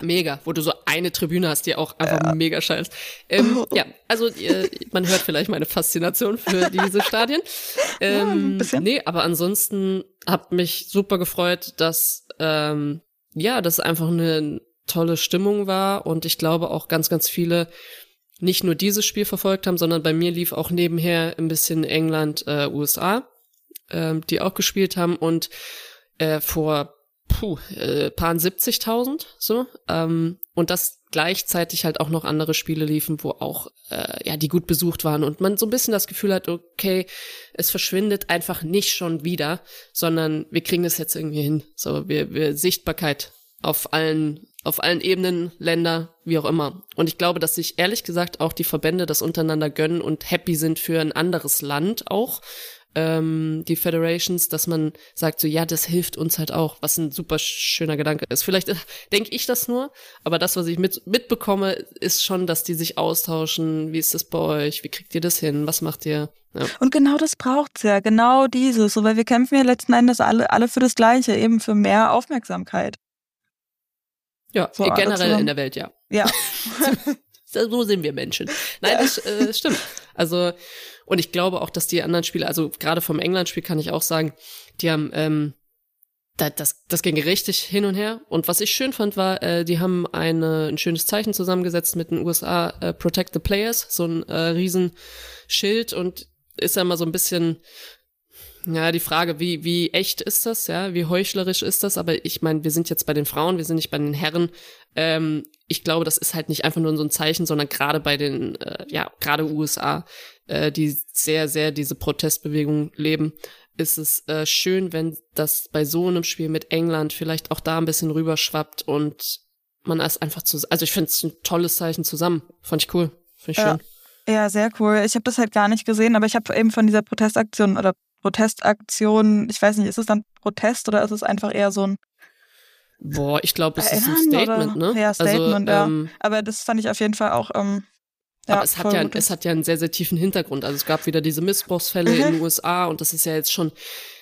mega, wo du so eine Tribüne hast, die auch einfach ja. mega scheiß. Ähm, ja, also äh, man hört vielleicht meine Faszination für diese Stadien. Ähm, ja, nee, aber ansonsten hat mich super gefreut, dass ähm, ja, das einfach eine tolle Stimmung war und ich glaube auch ganz, ganz viele nicht nur dieses Spiel verfolgt haben, sondern bei mir lief auch nebenher ein bisschen England, äh, USA, äh, die auch gespielt haben und äh, vor puh, äh, paar 70.000 so ähm, und das gleichzeitig halt auch noch andere Spiele liefen, wo auch äh, ja die gut besucht waren und man so ein bisschen das Gefühl hat, okay, es verschwindet einfach nicht schon wieder, sondern wir kriegen das jetzt irgendwie hin. So wir wir Sichtbarkeit auf allen auf allen Ebenen, Länder, wie auch immer. Und ich glaube, dass sich ehrlich gesagt auch die Verbände das untereinander gönnen und happy sind für ein anderes Land auch, ähm, die Federations, dass man sagt so, ja, das hilft uns halt auch, was ein super schöner Gedanke ist. Vielleicht äh, denke ich das nur, aber das, was ich mit, mitbekomme, ist schon, dass die sich austauschen. Wie ist das bei euch? Wie kriegt ihr das hin? Was macht ihr? Ja. Und genau das braucht's ja, genau dieses, so, weil wir kämpfen ja letzten Endes alle, alle für das Gleiche, eben für mehr Aufmerksamkeit. Ja, so, generell in der Welt, ja. Ja. so sind wir Menschen. Nein, das äh, stimmt. Also, und ich glaube auch, dass die anderen Spiele, also gerade vom England-Spiel kann ich auch sagen, die haben, ähm, das, das, das ging richtig hin und her. Und was ich schön fand, war, äh, die haben eine, ein schönes Zeichen zusammengesetzt mit den USA äh, Protect the Players, so ein äh, Riesenschild und ist ja mal so ein bisschen ja, die Frage, wie, wie echt ist das, ja, wie heuchlerisch ist das, aber ich meine, wir sind jetzt bei den Frauen, wir sind nicht bei den Herren. Ähm, ich glaube, das ist halt nicht einfach nur so ein Zeichen, sondern gerade bei den, äh, ja, gerade USA, äh, die sehr, sehr diese Protestbewegung leben, ist es äh, schön, wenn das bei so einem Spiel mit England vielleicht auch da ein bisschen rüberschwappt und man es einfach zu, also ich finde es ein tolles Zeichen zusammen. Fand ich cool. Finde ich ja. schön. Ja, sehr cool. Ich habe das halt gar nicht gesehen, aber ich habe eben von dieser Protestaktion oder Protestaktion, ich weiß nicht, ist es dann Protest oder ist es einfach eher so ein Boah, ich glaube, es ist ein Statement, oder? ne? Ja, also, Statement, also, ja. Ähm, aber das fand ich auf jeden Fall auch. Ähm, ja, aber es hat ja, es hat ja einen sehr, sehr tiefen Hintergrund. Also es gab wieder diese Missbrauchsfälle mhm. in den USA und das ist ja jetzt schon,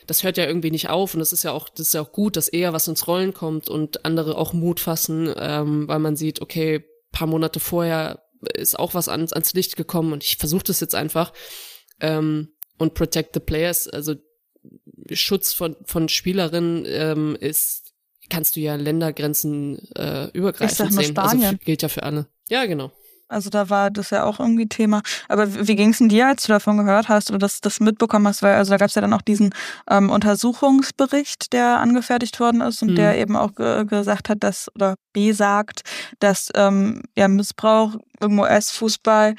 das hört ja irgendwie nicht auf und das ist ja auch, das ist ja auch gut, dass eher was ins Rollen kommt und andere auch Mut fassen, ähm, weil man sieht, okay, paar Monate vorher ist auch was ans, ans Licht gekommen und ich versuche das jetzt einfach. Ähm, und Protect the Players, also Schutz von, von Spielerinnen ähm, ist, kannst du ja Ländergrenzen äh, übergreifend ich sag nur sehen. Also Spanien. Also gilt ja für alle. Ja, genau. Also da war das ja auch irgendwie Thema. Aber wie ging es denn dir, als du davon gehört hast oder das, das mitbekommen hast? Weil also da gab es ja dann auch diesen ähm, Untersuchungsbericht, der angefertigt worden ist und mhm. der eben auch ge gesagt hat, dass oder besagt, dass ähm, ja Missbrauch irgendwo US-Fußball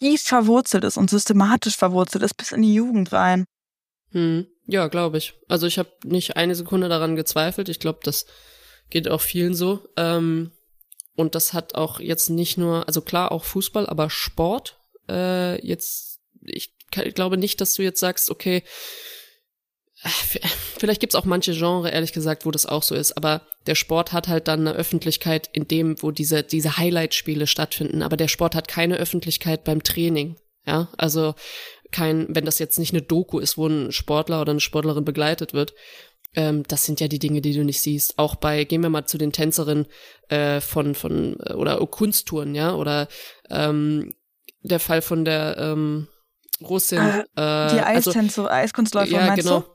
tief verwurzelt ist und systematisch verwurzelt ist bis in die Jugend rein. Hm. Ja, glaube ich. Also ich habe nicht eine Sekunde daran gezweifelt. Ich glaube, das geht auch vielen so. Ähm, und das hat auch jetzt nicht nur, also klar auch Fußball, aber Sport. Äh, jetzt, ich, ich glaube nicht, dass du jetzt sagst, okay, vielleicht gibt's auch manche Genre, ehrlich gesagt, wo das auch so ist, aber der Sport hat halt dann eine Öffentlichkeit in dem, wo diese, diese Highlight-Spiele stattfinden, aber der Sport hat keine Öffentlichkeit beim Training. Ja, also kein, wenn das jetzt nicht eine Doku ist, wo ein Sportler oder eine Sportlerin begleitet wird, ähm, das sind ja die Dinge, die du nicht siehst. Auch bei, gehen wir mal zu den Tänzerinnen äh, von, von, oder Kunsttouren, ja, oder ähm, der Fall von der ähm, Russin. Äh, die Eistänze, also, Eiskunstläufer, ja, meinst genau. du?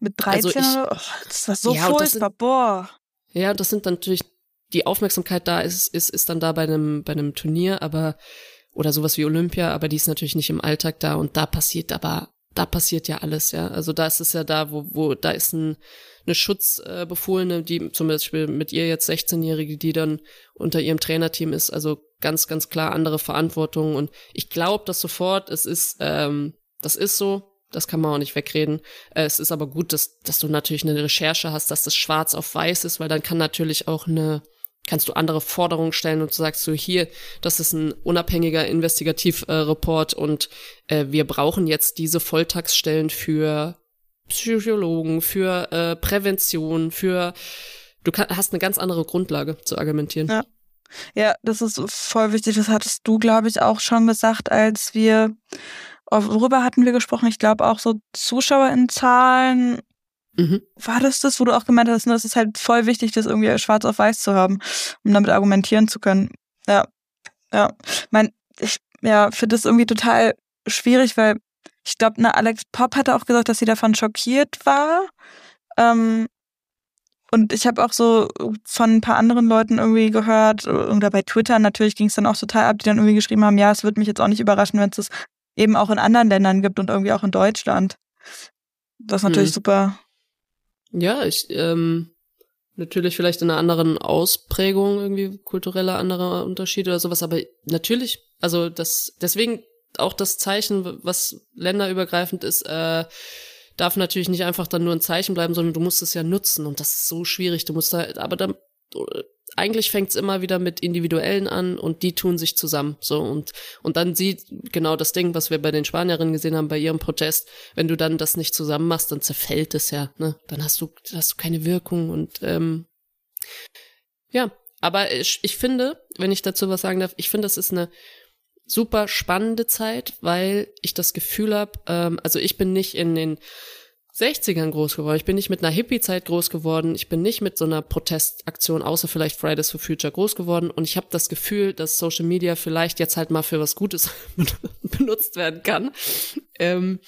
Mit 13 also ich, oh, das war so ja, furchtbar, sind, boah. Ja, das sind dann natürlich, die Aufmerksamkeit da ist, ist, ist dann da bei einem, bei einem Turnier, aber, oder sowas wie Olympia, aber die ist natürlich nicht im Alltag da und da passiert aber, da passiert ja alles, ja. Also da ist es ja da, wo, wo, da ist ein, eine Schutzbefohlene, die zum Beispiel mit ihr jetzt 16-Jährige, die dann unter ihrem Trainerteam ist, also ganz, ganz klar andere Verantwortung. Und ich glaube das sofort, es ist, ähm, das ist so, das kann man auch nicht wegreden. Äh, es ist aber gut, dass, dass du natürlich eine Recherche hast, dass das schwarz auf weiß ist, weil dann kann natürlich auch eine, kannst du andere Forderungen stellen und sagst so hier, das ist ein unabhängiger Investigativ-Report äh, und äh, wir brauchen jetzt diese Volltagsstellen für Psychologen, für äh, Prävention, für du kann, hast eine ganz andere Grundlage zu argumentieren. Ja. ja, das ist voll wichtig. Das hattest du, glaube ich, auch schon gesagt, als wir worüber hatten wir gesprochen? Ich glaube auch so Zuschauer in Zahlen. Mhm. War das das, wo du auch gemeint hast, ne, das ist halt voll wichtig, das irgendwie schwarz auf weiß zu haben, um damit argumentieren zu können. Ja, ja. Mein, ich ja, finde das irgendwie total schwierig, weil ich glaube, ne, Alex Pop hatte auch gesagt, dass sie davon schockiert war. Ähm, und ich habe auch so von ein paar anderen Leuten irgendwie gehört, oder bei Twitter natürlich ging es dann auch total ab, die dann irgendwie geschrieben haben, ja, es würde mich jetzt auch nicht überraschen, wenn es das eben auch in anderen Ländern gibt und irgendwie auch in Deutschland. Das ist natürlich hm. super. Ja, ich, ähm, natürlich vielleicht in einer anderen Ausprägung, irgendwie kultureller anderer Unterschiede oder sowas, aber natürlich, also das, deswegen auch das Zeichen, was länderübergreifend ist, äh, darf natürlich nicht einfach dann nur ein Zeichen bleiben, sondern du musst es ja nutzen und das ist so schwierig. Du musst da, aber dann eigentlich fängt's immer wieder mit Individuellen an und die tun sich zusammen. So und und dann sieht genau das Ding, was wir bei den Spanierinnen gesehen haben bei ihrem Protest. Wenn du dann das nicht zusammen machst, dann zerfällt es ja. Ne? Dann hast du hast du keine Wirkung und ähm, ja. Aber ich, ich finde, wenn ich dazu was sagen darf, ich finde, das ist eine super spannende Zeit, weil ich das Gefühl habe, ähm, also ich bin nicht in den 60ern groß geworden. Ich bin nicht mit einer Hippie-Zeit groß geworden. Ich bin nicht mit so einer Protestaktion, außer vielleicht Fridays for Future, groß geworden. Und ich habe das Gefühl, dass Social Media vielleicht jetzt halt mal für was Gutes benutzt werden kann. Ähm,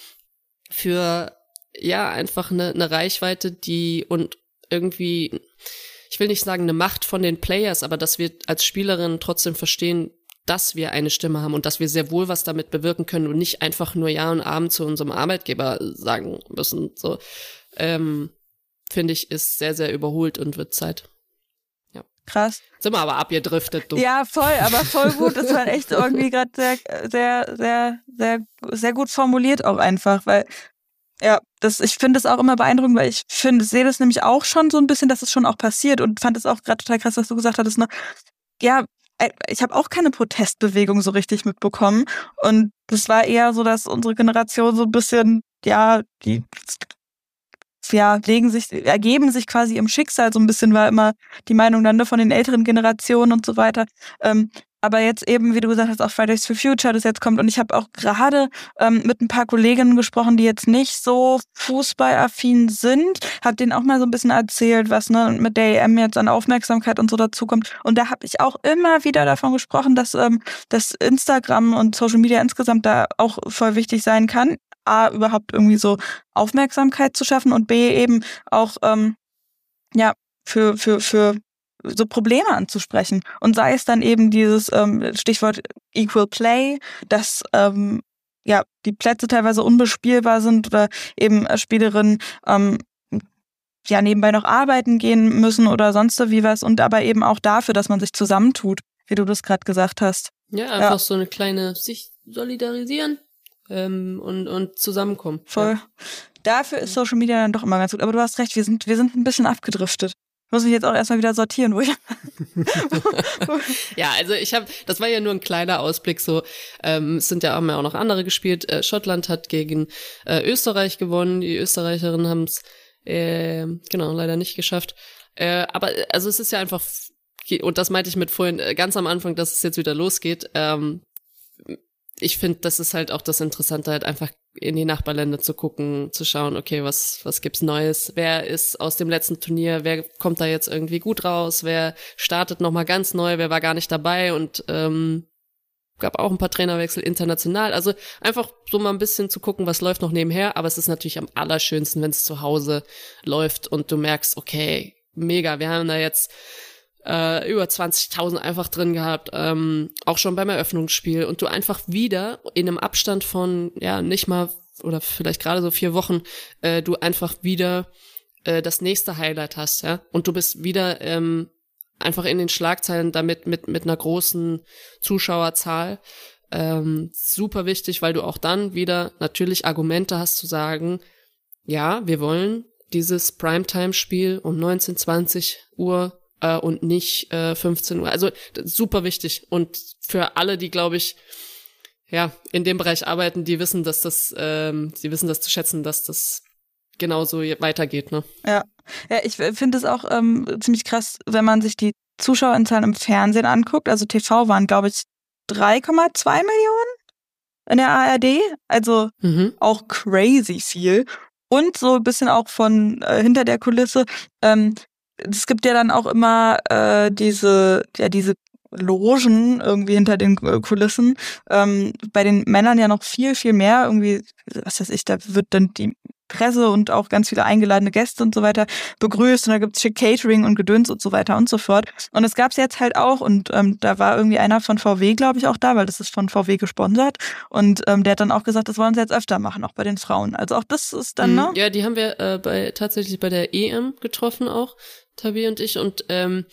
für, ja, einfach eine, eine Reichweite, die und irgendwie, ich will nicht sagen eine Macht von den Players, aber dass wir als Spielerinnen trotzdem verstehen, dass wir eine Stimme haben und dass wir sehr wohl was damit bewirken können und nicht einfach nur Ja und Abend zu unserem Arbeitgeber sagen müssen. So, ähm, finde ich, ist sehr, sehr überholt und wird Zeit. Ja. Krass. Sind wir aber abgedriftet, du. Ja, voll, aber voll gut. Das war echt irgendwie gerade sehr, sehr, sehr, sehr, sehr gut formuliert auch einfach, weil ja, das, ich finde es auch immer beeindruckend, weil ich finde, sehe das nämlich auch schon so ein bisschen, dass es schon auch passiert und fand es auch gerade total krass, was du gesagt hattest, ne? Ja, ich habe auch keine Protestbewegung so richtig mitbekommen. Und das war eher so, dass unsere Generation so ein bisschen, ja, die ja, legen sich, ergeben sich quasi im Schicksal so ein bisschen, war immer die Meinung dann ne, von den älteren Generationen und so weiter. Ähm, aber jetzt eben, wie du gesagt hast, auch Fridays for Future, das jetzt kommt. Und ich habe auch gerade ähm, mit ein paar Kolleginnen gesprochen, die jetzt nicht so fußballaffin sind, habe denen auch mal so ein bisschen erzählt, was ne, mit der EM jetzt an Aufmerksamkeit und so dazukommt. Und da habe ich auch immer wieder davon gesprochen, dass, ähm, dass Instagram und Social Media insgesamt da auch voll wichtig sein kann. A, überhaupt irgendwie so Aufmerksamkeit zu schaffen und B, eben auch, ähm, ja, für, für, für so Probleme anzusprechen. Und sei es dann eben dieses ähm, Stichwort Equal Play, dass ähm, ja die Plätze teilweise unbespielbar sind oder eben äh, Spielerinnen ähm, ja nebenbei noch arbeiten gehen müssen oder sonst wie was und aber eben auch dafür, dass man sich zusammentut, wie du das gerade gesagt hast. Ja, einfach ja. so eine kleine sich solidarisieren ähm, und und zusammenkommen. Voll. Ja. Dafür ist Social Media dann doch immer ganz gut. Aber du hast recht, wir sind wir sind ein bisschen abgedriftet muss mich jetzt auch erstmal wieder sortieren, wo ich. ja, also ich habe, das war ja nur ein kleiner Ausblick. So, ähm, es sind ja auch, auch noch andere gespielt. Äh, Schottland hat gegen äh, Österreich gewonnen. Die Österreicherinnen haben es äh, genau leider nicht geschafft. Äh, aber also es ist ja einfach und das meinte ich mit vorhin äh, ganz am Anfang, dass es jetzt wieder losgeht. Ähm, ich finde, das ist halt auch das Interessante, halt einfach in die Nachbarländer zu gucken, zu schauen, okay, was, was gibt's Neues? Wer ist aus dem letzten Turnier? Wer kommt da jetzt irgendwie gut raus? Wer startet nochmal ganz neu? Wer war gar nicht dabei? Und ähm, gab auch ein paar Trainerwechsel international. Also einfach so mal ein bisschen zu gucken, was läuft noch nebenher. Aber es ist natürlich am allerschönsten, wenn es zu Hause läuft und du merkst, okay, mega, wir haben da jetzt äh, über 20.000 einfach drin gehabt, ähm, auch schon beim Eröffnungsspiel und du einfach wieder in einem Abstand von, ja, nicht mal oder vielleicht gerade so vier Wochen, äh, du einfach wieder äh, das nächste Highlight hast, ja, und du bist wieder ähm, einfach in den Schlagzeilen damit mit mit einer großen Zuschauerzahl. Ähm, super wichtig, weil du auch dann wieder natürlich Argumente hast zu sagen, ja, wir wollen dieses Primetime-Spiel um 19, 20 Uhr äh, und nicht äh, 15 Uhr. Also super wichtig. Und für alle, die, glaube ich, ja, in dem Bereich arbeiten, die wissen, dass das, ähm, sie wissen das zu schätzen, dass das genauso weitergeht, ne? Ja. Ja, ich finde es auch ähm, ziemlich krass, wenn man sich die Zuschauerzahlen im Fernsehen anguckt. Also TV waren, glaube ich, 3,2 Millionen in der ARD. Also mhm. auch crazy viel. Und so ein bisschen auch von äh, hinter der Kulisse. Ähm, es gibt ja dann auch immer äh, diese, ja, diese Logen irgendwie hinter den Kulissen. Ähm, bei den Männern ja noch viel, viel mehr. Irgendwie, was weiß ich, da wird dann die Presse und auch ganz viele eingeladene Gäste und so weiter begrüßt und da gibt's schick Catering und Gedöns und so weiter und so fort. Und es gab's jetzt halt auch und ähm, da war irgendwie einer von VW, glaube ich, auch da, weil das ist von VW gesponsert und ähm, der hat dann auch gesagt, das wollen sie jetzt öfter machen, auch bei den Frauen. Also auch das ist dann, ne? Ja, die haben wir äh, bei tatsächlich bei der EM getroffen auch, Tabi und ich und ähm,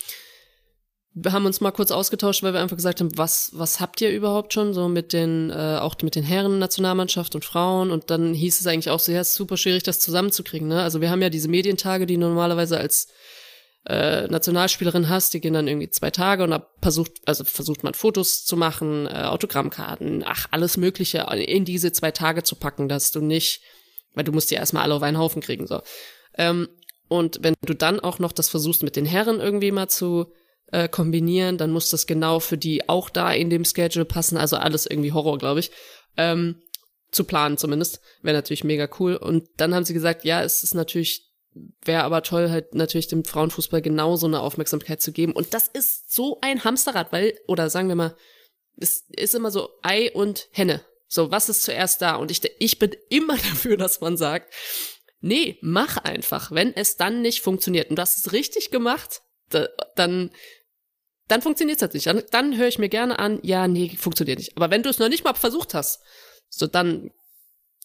wir haben uns mal kurz ausgetauscht, weil wir einfach gesagt haben, was, was habt ihr überhaupt schon so mit den, äh, auch mit den Herren Nationalmannschaft und Frauen und dann hieß es eigentlich auch so, ja, ist super schwierig, das zusammenzukriegen, ne? Also wir haben ja diese Medientage, die du normalerweise als äh, Nationalspielerin hast, die gehen dann irgendwie zwei Tage und da versucht, also versucht man Fotos zu machen, äh, Autogrammkarten, ach, alles Mögliche in diese zwei Tage zu packen, dass du nicht, weil du musst die erstmal alle auf einen Haufen kriegen, so. Ähm, und wenn du dann auch noch das versuchst, mit den Herren irgendwie mal zu äh, kombinieren, dann muss das genau für die auch da in dem Schedule passen. Also alles irgendwie Horror, glaube ich. Ähm, zu planen zumindest. Wäre natürlich mega cool. Und dann haben sie gesagt, ja, es ist natürlich, wäre aber toll, halt natürlich dem Frauenfußball genauso eine Aufmerksamkeit zu geben. Und das ist so ein Hamsterrad, weil, oder sagen wir mal, es ist immer so Ei und Henne. So, was ist zuerst da? Und ich, ich bin immer dafür, dass man sagt, nee, mach einfach. Wenn es dann nicht funktioniert und du hast es richtig gemacht, da, dann dann funktioniert es halt nicht. Dann, dann höre ich mir gerne an, ja, nee, funktioniert nicht. Aber wenn du es noch nicht mal versucht hast, so dann,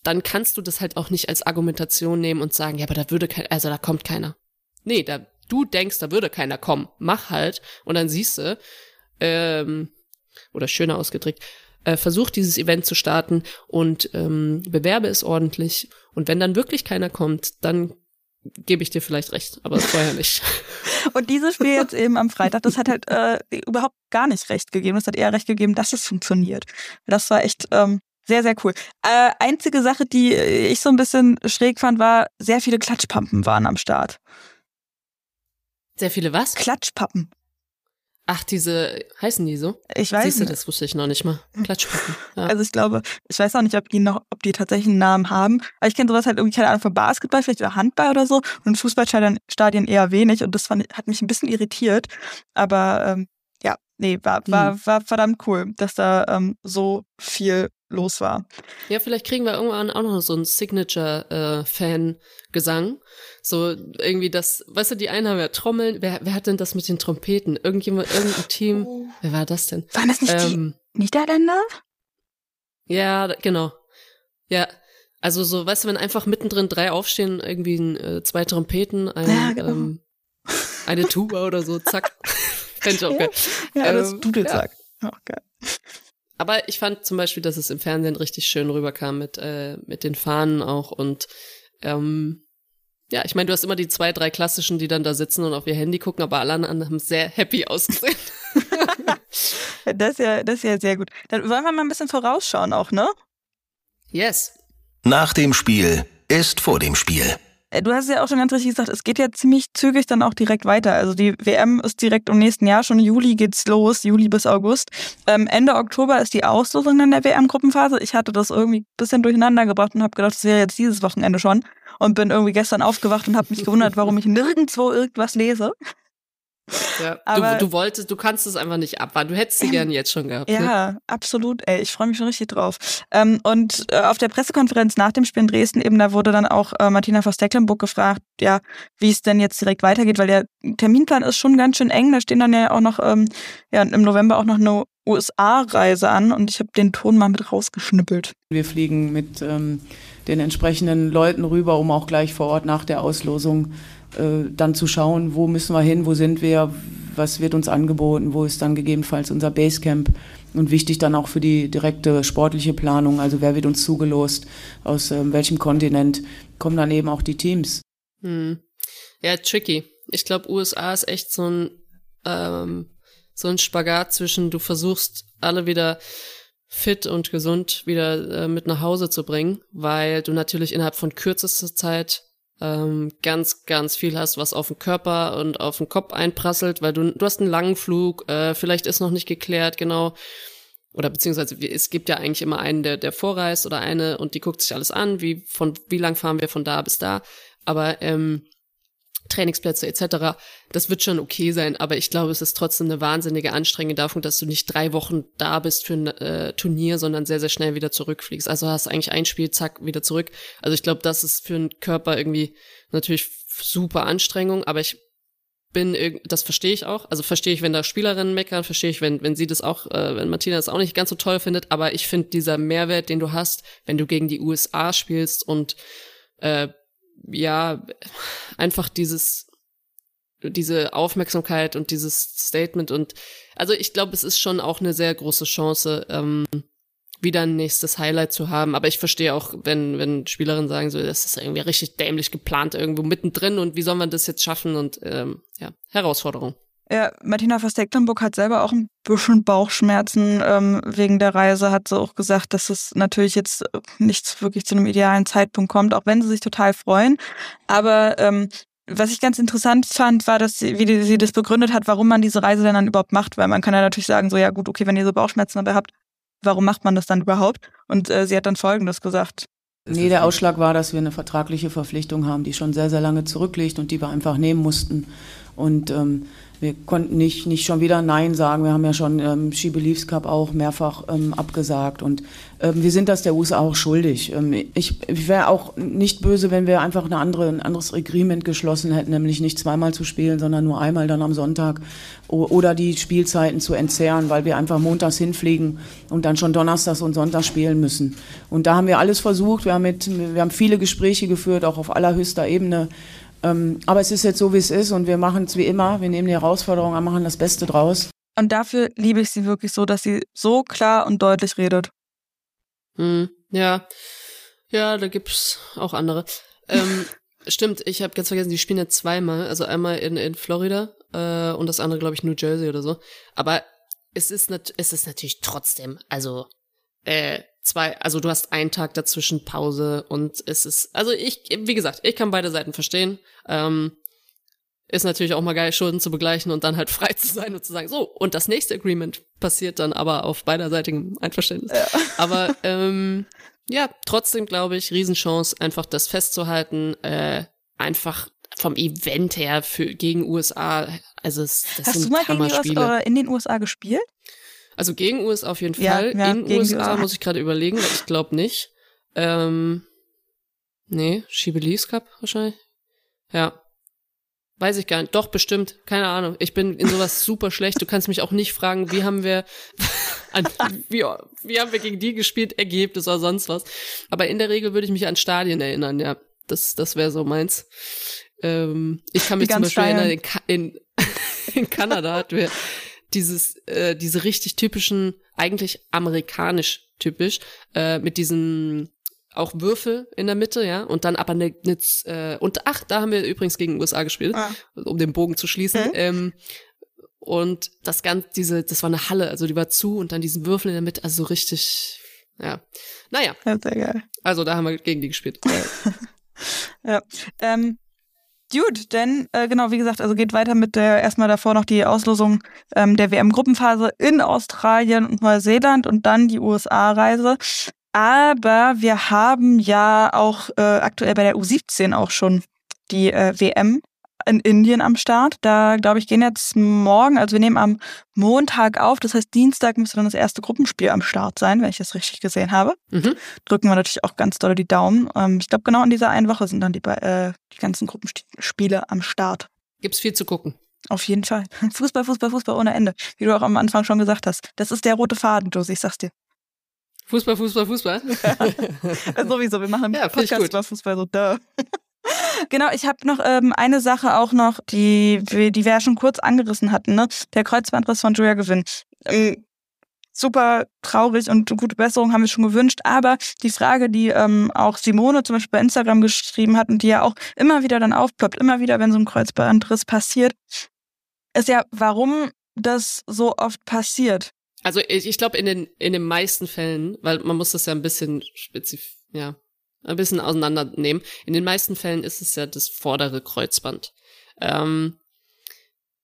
dann kannst du das halt auch nicht als Argumentation nehmen und sagen, ja, aber da würde kein, also da kommt keiner. Nee, da, du denkst, da würde keiner kommen. Mach halt und dann siehst du, ähm, oder schöner ausgedrückt, äh, versuch dieses Event zu starten und ähm, bewerbe es ordentlich. Und wenn dann wirklich keiner kommt, dann gebe ich dir vielleicht recht, aber vorher nicht. Und dieses Spiel jetzt eben am Freitag, das hat halt äh, überhaupt gar nicht recht gegeben. Das hat eher recht gegeben, dass es funktioniert. Das war echt ähm, sehr, sehr cool. Äh, einzige Sache, die ich so ein bisschen schräg fand, war, sehr viele Klatschpampen waren am Start. Sehr viele was? Klatschpappen. Ach, diese, heißen die so? Ich weiß Siehst nicht. du, das wusste ich noch nicht mal. Klatschpappen. Ja. Also ich glaube, ich weiß auch nicht, ob die noch, ob die tatsächlich einen Namen haben. Aber ich kenne sowas halt irgendwie, keine Ahnung, von Basketball, vielleicht oder Handball oder so. Und in Fußballstadien eher wenig. Und das fand, hat mich ein bisschen irritiert. Aber ähm, ja, nee, war, war, mhm. war verdammt cool, dass da ähm, so viel los war. Ja, vielleicht kriegen wir irgendwann auch noch so einen Signature-Fan-Gesang. Äh, so irgendwie das, weißt du, die einen haben ja Trommeln. Wer, wer hat denn das mit den Trompeten? Irgendjemand, irgendein Team. Oh. Wer war das denn? Waren das nicht ähm, die Niederländer? Ja, genau. Ja, also so, weißt du, wenn einfach mittendrin drei aufstehen, irgendwie ein, äh, zwei Trompeten, ein, ja, genau. ähm, eine Tuba oder so, zack. Fände ich auch geil. Ja, ja das ähm, Dudelzack. Ja. Auch geil. Aber ich fand zum Beispiel, dass es im Fernsehen richtig schön rüberkam mit, äh, mit den Fahnen auch und ähm, ja, ich meine, du hast immer die zwei, drei klassischen, die dann da sitzen und auf ihr Handy gucken, aber alle anderen haben sehr happy ausgesehen. das ist ja, das ist ja sehr gut. Dann wollen wir mal ein bisschen vorausschauen auch, ne? Yes. Nach dem Spiel ist vor dem Spiel. Äh, du hast ja auch schon ganz richtig gesagt, es geht ja ziemlich zügig dann auch direkt weiter. Also die WM ist direkt im nächsten Jahr, schon Juli geht's los, Juli bis August. Ähm, Ende Oktober ist die Auslosung dann der WM-Gruppenphase. Ich hatte das irgendwie ein bisschen durcheinander gebracht und habe gedacht, das wäre jetzt dieses Wochenende schon. Und bin irgendwie gestern aufgewacht und habe mich gewundert, warum ich nirgendwo irgendwas lese. Ja, Aber, du, du wolltest, du kannst es einfach nicht abwarten. Du hättest sie gerne jetzt schon gehabt. Ja, ne? absolut. Ey, ich freue mich schon richtig drauf. Ähm, und äh, auf der Pressekonferenz nach dem Spiel in Dresden eben, da wurde dann auch äh, Martina Voss-Tecklenburg gefragt, ja, wie es denn jetzt direkt weitergeht, weil der Terminplan ist schon ganz schön eng. Da stehen dann ja auch noch ähm, ja, im November auch noch eine USA-Reise an und ich habe den Ton mal mit rausgeschnippelt. Wir fliegen mit ähm, den entsprechenden Leuten rüber, um auch gleich vor Ort nach der Auslosung äh, dann zu schauen, wo müssen wir hin, wo sind wir, was wird uns angeboten, wo ist dann gegebenenfalls unser Basecamp und wichtig dann auch für die direkte sportliche Planung, also wer wird uns zugelost, aus äh, welchem Kontinent, kommen dann eben auch die Teams. Hm. Ja, tricky. Ich glaube, USA ist echt so ein, ähm, so ein Spagat zwischen, du versuchst alle wieder fit und gesund wieder äh, mit nach Hause zu bringen, weil du natürlich innerhalb von kürzester Zeit ähm, ganz, ganz viel hast, was auf den Körper und auf den Kopf einprasselt, weil du, du hast einen langen Flug, äh, vielleicht ist noch nicht geklärt, genau. Oder beziehungsweise es gibt ja eigentlich immer einen, der, der vorreist oder eine und die guckt sich alles an, wie von wie lang fahren wir von da bis da. Aber ähm, Trainingsplätze etc. Das wird schon okay sein, aber ich glaube, es ist trotzdem eine wahnsinnige Anstrengung davon, dass du nicht drei Wochen da bist für ein äh, Turnier, sondern sehr, sehr schnell wieder zurückfliegst. Also hast eigentlich ein Spiel, zack, wieder zurück. Also ich glaube, das ist für einen Körper irgendwie natürlich super Anstrengung, aber ich bin, das verstehe ich auch. Also verstehe ich, wenn da Spielerinnen meckern, verstehe ich, wenn, wenn sie das auch, äh, wenn Martina das auch nicht ganz so toll findet, aber ich finde dieser Mehrwert, den du hast, wenn du gegen die USA spielst und äh, ja, einfach dieses, diese Aufmerksamkeit und dieses Statement und also ich glaube, es ist schon auch eine sehr große Chance, ähm, wieder ein nächstes Highlight zu haben. Aber ich verstehe auch, wenn, wenn Spielerinnen sagen, so, das ist irgendwie richtig dämlich geplant irgendwo mittendrin und wie soll man das jetzt schaffen und ähm, ja, Herausforderung. Ja, Martina Verstecklenburg hat selber auch ein bisschen Bauchschmerzen ähm, wegen der Reise, hat sie auch gesagt, dass es natürlich jetzt nichts wirklich zu einem idealen Zeitpunkt kommt, auch wenn sie sich total freuen. Aber ähm, was ich ganz interessant fand, war, dass sie, wie sie das begründet hat, warum man diese Reise dann überhaupt macht, weil man kann ja natürlich sagen, so ja gut, okay, wenn ihr so Bauchschmerzen dabei habt, warum macht man das dann überhaupt? Und äh, sie hat dann Folgendes gesagt. Nee, der Ausschlag war, dass wir eine vertragliche Verpflichtung haben, die schon sehr, sehr lange zurückliegt und die wir einfach nehmen mussten. Und ähm, wir konnten nicht, nicht schon wieder Nein sagen. Wir haben ja schon ähm, She Believes Cup auch mehrfach ähm, abgesagt. Und ähm, wir sind das der USA auch schuldig. Ähm, ich ich wäre auch nicht böse, wenn wir einfach eine andere, ein anderes Agreement geschlossen hätten, nämlich nicht zweimal zu spielen, sondern nur einmal dann am Sonntag oder die Spielzeiten zu entzerren, weil wir einfach montags hinfliegen und dann schon donnerstags und sonntags spielen müssen. Und da haben wir alles versucht. Wir haben, mit, wir haben viele Gespräche geführt, auch auf allerhöchster Ebene. Ähm, aber es ist jetzt so, wie es ist und wir machen es wie immer. Wir nehmen die Herausforderung an, machen das Beste draus. Und dafür liebe ich sie wirklich so, dass sie so klar und deutlich redet. Hm, ja. Ja, da gibt's auch andere. Ähm, stimmt, ich habe ganz vergessen, die spielen ja zweimal. Also einmal in, in Florida äh, und das andere, glaube ich, New Jersey oder so. Aber es ist, es ist natürlich trotzdem, also äh, zwei, also du hast einen Tag dazwischen Pause und es ist, also ich, wie gesagt, ich kann beide Seiten verstehen. Ähm, ist natürlich auch mal geil, Schulden zu begleichen und dann halt frei zu sein und zu sagen, so, und das nächste Agreement passiert dann aber auf beiderseitigem Einverständnis. Ja. Aber ähm, ja, trotzdem glaube ich, Riesenchance, einfach das festzuhalten, äh, einfach vom Event her für gegen USA. Also es, das Hast sind du mal gegen US, in den USA gespielt? Also gegen USA auf jeden Fall. Ja, In USA, USA muss ich gerade überlegen, ich glaube nicht. Ähm, nee, She Believes Cup wahrscheinlich. Ja. Weiß ich gar nicht. Doch, bestimmt. Keine Ahnung. Ich bin in sowas super schlecht. Du kannst mich auch nicht fragen, wie haben wir, an, wie, wie haben wir gegen die gespielt, Ergebnis oder sonst was. Aber in der Regel würde ich mich an Stadien erinnern, ja. Das, das wäre so meins. Ähm, ich kann mich zum Beispiel erinnern, in, in, in Kanada hatten wir dieses, äh, diese richtig typischen, eigentlich amerikanisch typisch, äh, mit diesen auch Würfel in der Mitte, ja, und dann aber eine, eine äh, und ach, da haben wir übrigens gegen USA gespielt, ah. um den Bogen zu schließen. Mhm. Ähm, und das ganze, diese, das war eine Halle, also die war zu und dann diesen Würfel in der Mitte, also so richtig, ja. Naja. Ja, sehr geil. Also da haben wir gegen die gespielt. ja. Ähm, Gut, denn äh, genau, wie gesagt, also geht weiter mit der erstmal davor noch die Auslosung ähm, der WM-Gruppenphase in Australien und Neuseeland und dann die USA-Reise. Aber wir haben ja auch äh, aktuell bei der U17 auch schon die äh, WM in Indien am Start. Da, glaube ich, gehen jetzt morgen, also wir nehmen am Montag auf, das heißt Dienstag müsste dann das erste Gruppenspiel am Start sein, wenn ich das richtig gesehen habe. Mhm. Drücken wir natürlich auch ganz doll die Daumen. Ähm, ich glaube, genau in dieser einen Woche sind dann die, äh, die ganzen Gruppenspiele am Start. Gibt's viel zu gucken. Auf jeden Fall. Fußball, Fußball, Fußball ohne Ende. Wie du auch am Anfang schon gesagt hast. Das ist der rote Faden, Josie, ich sag's dir. Fußball, Fußball, Fußball. Ja. Sowieso, wir machen ja, Podcast über Fußball so da. Genau, ich habe noch ähm, eine Sache auch noch, die, die wir ja schon kurz angerissen hatten, ne? Der Kreuzbandriss von Julia Gewinn. Ähm, super traurig und gute Besserung haben wir schon gewünscht. Aber die Frage, die ähm, auch Simone zum Beispiel bei Instagram geschrieben hat und die ja auch immer wieder dann aufploppt, immer wieder, wenn so ein Kreuzbandriss passiert, ist ja, warum das so oft passiert. Also ich, ich glaube in den in den meisten Fällen, weil man muss das ja ein bisschen spezif ja ein bisschen auseinandernehmen. In den meisten Fällen ist es ja das vordere Kreuzband. Ähm,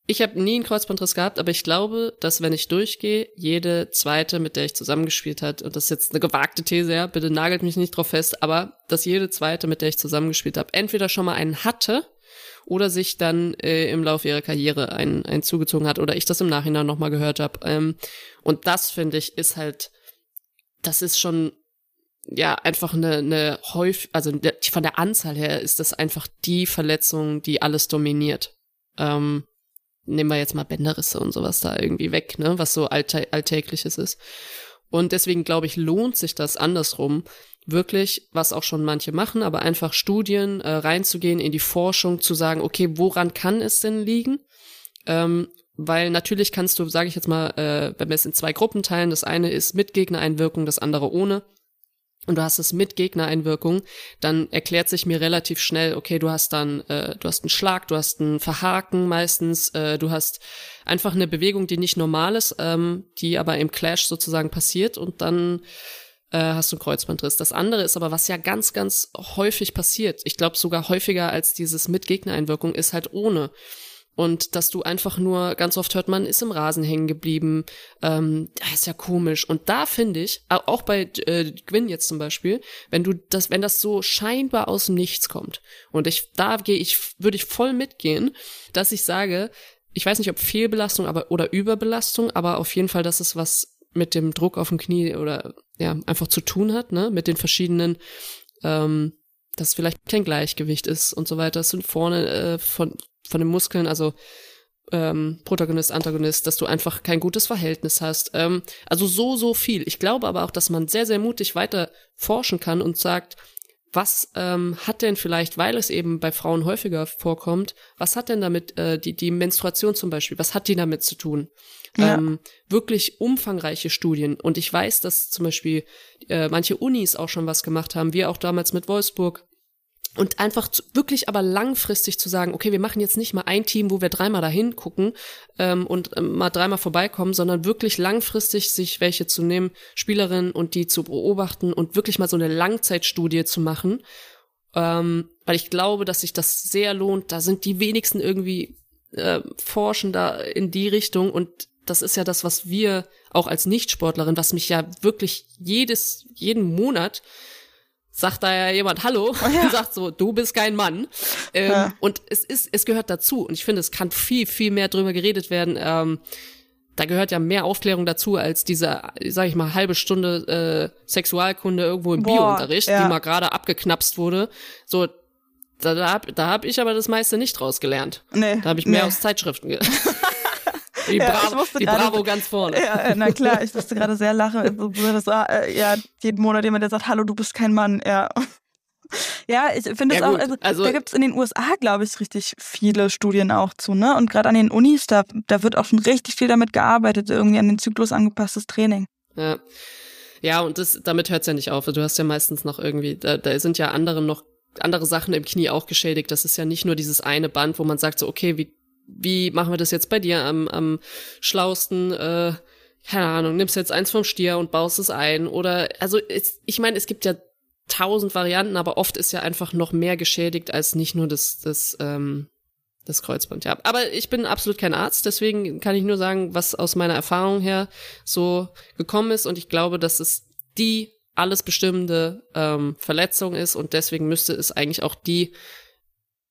ich habe nie einen Kreuzbandriss gehabt, aber ich glaube, dass wenn ich durchgehe, jede zweite, mit der ich zusammengespielt hat, und das ist jetzt eine gewagte These, ja, bitte nagelt mich nicht drauf fest, aber dass jede zweite, mit der ich zusammengespielt habe, entweder schon mal einen hatte oder sich dann äh, im Laufe ihrer Karriere einen, einen zugezogen hat oder ich das im Nachhinein nochmal gehört habe. Ähm, und das finde ich ist halt, das ist schon ja einfach eine, eine häufig, also von der Anzahl her ist das einfach die Verletzung, die alles dominiert. Ähm, nehmen wir jetzt mal Bänderrisse und sowas da irgendwie weg, ne, was so alltägliches ist. Und deswegen glaube ich, lohnt sich das andersrum, wirklich, was auch schon manche machen, aber einfach Studien äh, reinzugehen, in die Forschung, zu sagen, okay, woran kann es denn liegen? Ähm, weil natürlich kannst du, sage ich jetzt mal, äh, wenn wir es in zwei Gruppen teilen, das eine ist mit Gegnereinwirkung, das andere ohne, und du hast es mit Gegnereinwirkung, dann erklärt sich mir relativ schnell, okay, du hast dann, äh, du hast einen Schlag, du hast ein Verhaken meistens, äh, du hast einfach eine Bewegung, die nicht normal ist, ähm, die aber im Clash sozusagen passiert und dann äh, hast du einen Kreuzbandriss. Das andere ist aber, was ja ganz, ganz häufig passiert, ich glaube sogar häufiger als dieses mit Gegnereinwirkung, ist halt ohne und dass du einfach nur, ganz oft hört man, ist im Rasen hängen geblieben, ähm, das ist ja komisch. Und da finde ich, auch bei äh, Gwyn jetzt zum Beispiel, wenn du das, wenn das so scheinbar aus dem Nichts kommt, und ich, da gehe ich, würde ich voll mitgehen, dass ich sage, ich weiß nicht, ob Fehlbelastung aber, oder Überbelastung, aber auf jeden Fall, dass es was mit dem Druck auf dem Knie oder ja, einfach zu tun hat, ne, mit den verschiedenen ähm, dass vielleicht kein Gleichgewicht ist und so weiter. Das sind vorne äh, von von den Muskeln, also ähm, Protagonist, Antagonist, dass du einfach kein gutes Verhältnis hast. Ähm, also so, so viel. Ich glaube aber auch, dass man sehr, sehr mutig weiter forschen kann und sagt, was ähm, hat denn vielleicht, weil es eben bei Frauen häufiger vorkommt, was hat denn damit äh, die, die Menstruation zum Beispiel, was hat die damit zu tun? Ja. Ähm, wirklich umfangreiche Studien. Und ich weiß, dass zum Beispiel äh, manche Unis auch schon was gemacht haben, wir auch damals mit Wolfsburg, und einfach zu, wirklich aber langfristig zu sagen, okay, wir machen jetzt nicht mal ein Team, wo wir dreimal dahin gucken ähm, und ähm, mal dreimal vorbeikommen, sondern wirklich langfristig sich welche zu nehmen, Spielerinnen und die zu beobachten und wirklich mal so eine Langzeitstudie zu machen, ähm, weil ich glaube, dass sich das sehr lohnt. Da sind die wenigsten irgendwie äh, forschen da in die Richtung und das ist ja das, was wir auch als Nichtsportlerin, was mich ja wirklich jedes jeden Monat sagt da ja jemand Hallo oh ja. und sagt so, du bist kein Mann. Ähm, ja. Und es ist, es gehört dazu. Und ich finde, es kann viel, viel mehr drüber geredet werden. Ähm, da gehört ja mehr Aufklärung dazu als diese, sag ich mal, halbe Stunde äh, Sexualkunde irgendwo im Biounterricht, ja. die mal gerade abgeknapst wurde. So, da, da hab, da hab ich aber das meiste nicht draus gelernt. Nee, da habe ich mehr nee. aus Zeitschriften Die, ja, Bravo, die grade, Bravo ganz vorne. Ja, na klar, ich musste gerade sehr lachen. Das war, äh, ja, jeden Monat jemand, der sagt, hallo, du bist kein Mann. Ja. Ja, ich finde es ja, auch, also, also, da gibt es in den USA, glaube ich, richtig viele Studien auch zu, ne? Und gerade an den Unis, da, da wird auch schon richtig viel damit gearbeitet, irgendwie an den Zyklus angepasstes Training. Ja. Ja, und das, damit hört es ja nicht auf. Du hast ja meistens noch irgendwie, da, da sind ja andere noch andere Sachen im Knie auch geschädigt. Das ist ja nicht nur dieses eine Band, wo man sagt so, okay, wie wie machen wir das jetzt bei dir am, am schlausten? Äh, keine Ahnung, nimmst jetzt eins vom Stier und baust es ein oder also es, ich meine, es gibt ja tausend Varianten, aber oft ist ja einfach noch mehr geschädigt als nicht nur das das ähm, das Kreuzband. Ja, aber ich bin absolut kein Arzt, deswegen kann ich nur sagen, was aus meiner Erfahrung her so gekommen ist und ich glaube, dass es die alles bestimmende ähm, Verletzung ist und deswegen müsste es eigentlich auch die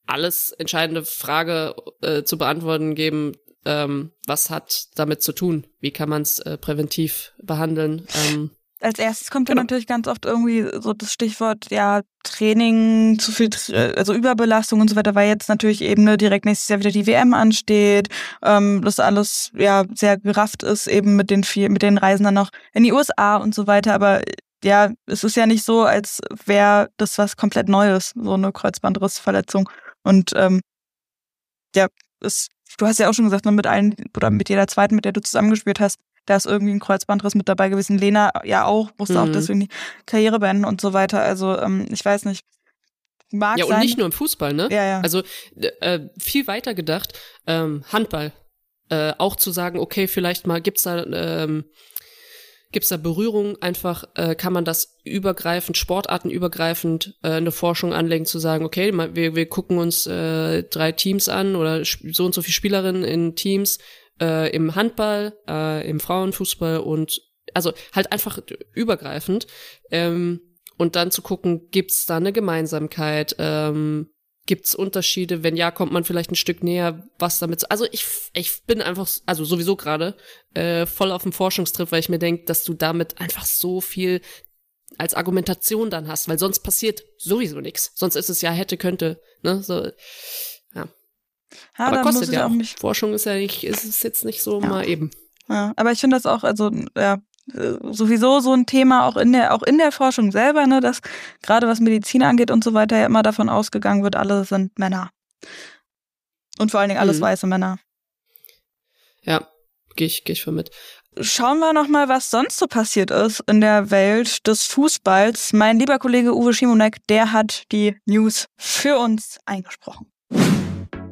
alles entscheidende Frage äh, zu beantworten geben, ähm, was hat damit zu tun? Wie kann man es äh, präventiv behandeln? Ähm, als erstes kommt genau. ja natürlich ganz oft irgendwie so das Stichwort, ja, Training, zu viel, also Überbelastung und so weiter, weil jetzt natürlich eben ne, direkt nächstes Jahr wieder die WM ansteht, ähm, das alles ja sehr gerafft ist, eben mit den viel, mit den Reisen dann noch in die USA und so weiter. Aber ja, es ist ja nicht so, als wäre das was komplett Neues, so eine Kreuzbandrissverletzung. Und ähm, ja, es, du hast ja auch schon gesagt, ne, mit allen oder mit jeder zweiten, mit der du zusammengespielt hast, da ist irgendwie ein Kreuzbandriss mit dabei gewesen. Lena ja auch, musste mhm. auch deswegen die Karriere beenden und so weiter. Also ähm, ich weiß nicht. Mag ja, und nicht nur im Fußball, ne? Ja, ja. Also äh, viel weiter gedacht, ähm, Handball. Äh, auch zu sagen, okay, vielleicht mal gibt's da ähm, Gibt es da Berührung? Einfach äh, kann man das übergreifend, sportartenübergreifend äh, eine Forschung anlegen, zu sagen, okay, wir, wir gucken uns äh, drei Teams an oder so und so viele Spielerinnen in Teams äh, im Handball, äh, im Frauenfußball und also halt einfach übergreifend. Ähm, und dann zu gucken, gibt's da eine Gemeinsamkeit? Ähm, Gibt's Unterschiede? Wenn ja, kommt man vielleicht ein Stück näher, was damit. Also ich, ich bin einfach, also sowieso gerade äh, voll auf dem Forschungstrip, weil ich mir denke, dass du damit einfach so viel als Argumentation dann hast, weil sonst passiert sowieso nichts. Sonst ist es ja hätte, könnte, ne? So, ja. ja aber kostet ja auch. Nicht. Forschung ist ja nicht, ist es jetzt nicht so ja. mal eben. Ja, aber ich finde das auch, also ja, sowieso so ein Thema auch in der auch in der Forschung selber, ne, dass gerade was Medizin angeht und so weiter ja immer davon ausgegangen wird, alle sind Männer. Und vor allen Dingen alles mhm. weiße Männer. Ja, gehe ich gehe ich voll mit. Schauen wir noch mal, was sonst so passiert ist in der Welt des Fußballs. Mein lieber Kollege Uwe Schimonek, der hat die News für uns eingesprochen.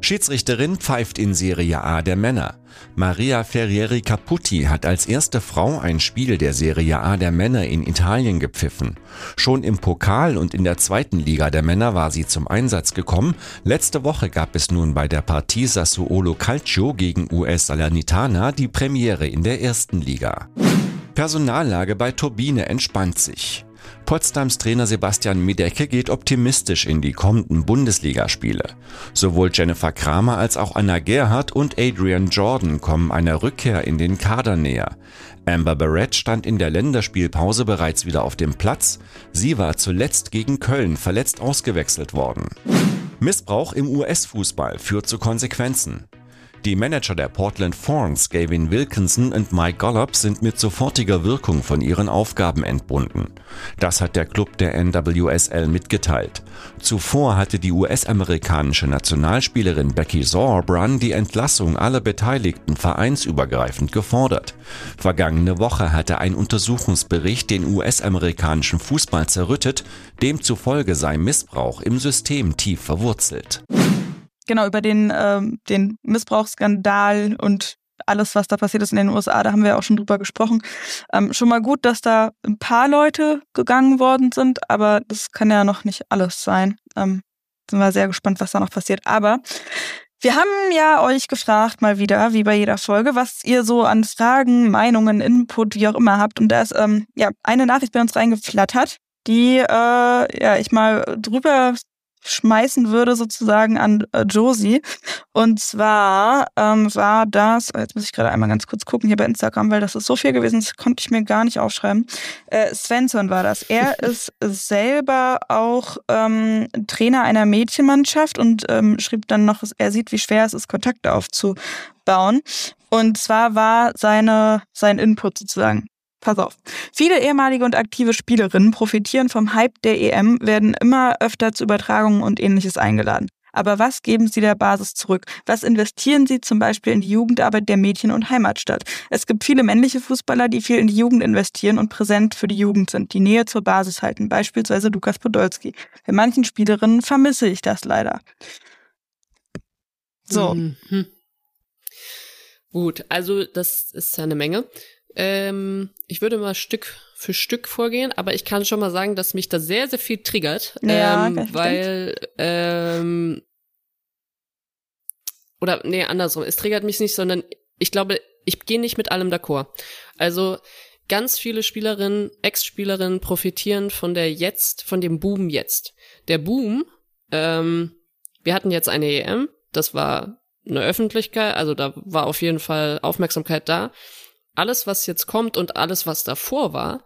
Schiedsrichterin pfeift in Serie A der Männer. Maria Ferrieri Caputi hat als erste Frau ein Spiel der Serie A der Männer in Italien gepfiffen. Schon im Pokal und in der zweiten Liga der Männer war sie zum Einsatz gekommen. Letzte Woche gab es nun bei der Partie Sassuolo Calcio gegen US Salernitana die Premiere in der ersten Liga. Personallage bei Turbine entspannt sich. Potsdams Trainer Sebastian Miedecke geht optimistisch in die kommenden Bundesligaspiele. Sowohl Jennifer Kramer als auch Anna Gerhardt und Adrian Jordan kommen einer Rückkehr in den Kader näher. Amber Barrett stand in der Länderspielpause bereits wieder auf dem Platz. Sie war zuletzt gegen Köln verletzt ausgewechselt worden. Missbrauch im US-Fußball führt zu Konsequenzen. Die Manager der Portland Thorns, Gavin Wilkinson und Mike Gollop, sind mit sofortiger Wirkung von ihren Aufgaben entbunden. Das hat der Club der NWSL mitgeteilt. Zuvor hatte die US-amerikanische Nationalspielerin Becky Zorbrun die Entlassung aller Beteiligten vereinsübergreifend gefordert. Vergangene Woche hatte ein Untersuchungsbericht den US-amerikanischen Fußball zerrüttet, demzufolge sei Missbrauch im System tief verwurzelt genau, über den, ähm, den Missbrauchsskandal und alles, was da passiert ist in den USA, da haben wir auch schon drüber gesprochen. Ähm, schon mal gut, dass da ein paar Leute gegangen worden sind, aber das kann ja noch nicht alles sein. Ähm, sind wir sehr gespannt, was da noch passiert. Aber wir haben ja euch gefragt, mal wieder, wie bei jeder Folge, was ihr so an Fragen, Meinungen, Input, wie auch immer habt. Und da ist ähm, ja eine Nachricht bei uns reingeflattert, die äh, ja ich mal drüber schmeißen würde sozusagen an äh, Josie. Und zwar ähm, war das, jetzt muss ich gerade einmal ganz kurz gucken hier bei Instagram, weil das ist so viel gewesen, das konnte ich mir gar nicht aufschreiben. Äh, Svensson war das. Er ist selber auch ähm, Trainer einer Mädchenmannschaft und ähm, schrieb dann noch, er sieht, wie schwer es ist, Kontakte aufzubauen. Und zwar war seine, sein Input sozusagen. Pass auf. Viele ehemalige und aktive Spielerinnen profitieren vom Hype der EM, werden immer öfter zu Übertragungen und ähnliches eingeladen. Aber was geben sie der Basis zurück? Was investieren sie zum Beispiel in die Jugendarbeit der Mädchen- und Heimatstadt? Es gibt viele männliche Fußballer, die viel in die Jugend investieren und präsent für die Jugend sind, die Nähe zur Basis halten, beispielsweise Lukas Podolski. Bei manchen Spielerinnen vermisse ich das leider. So. Mhm. Gut, also das ist ja eine Menge. Ähm, ich würde mal Stück für Stück vorgehen, aber ich kann schon mal sagen, dass mich da sehr, sehr viel triggert. Ja, ähm, weil, ähm, oder nee, andersrum. Es triggert mich nicht, sondern ich glaube, ich gehe nicht mit allem d'accord. Also ganz viele Spielerinnen, Ex-Spielerinnen profitieren von der jetzt, von dem Boom jetzt. Der Boom, ähm, wir hatten jetzt eine EM, das war eine Öffentlichkeit, also da war auf jeden Fall Aufmerksamkeit da. Alles, was jetzt kommt und alles, was davor war,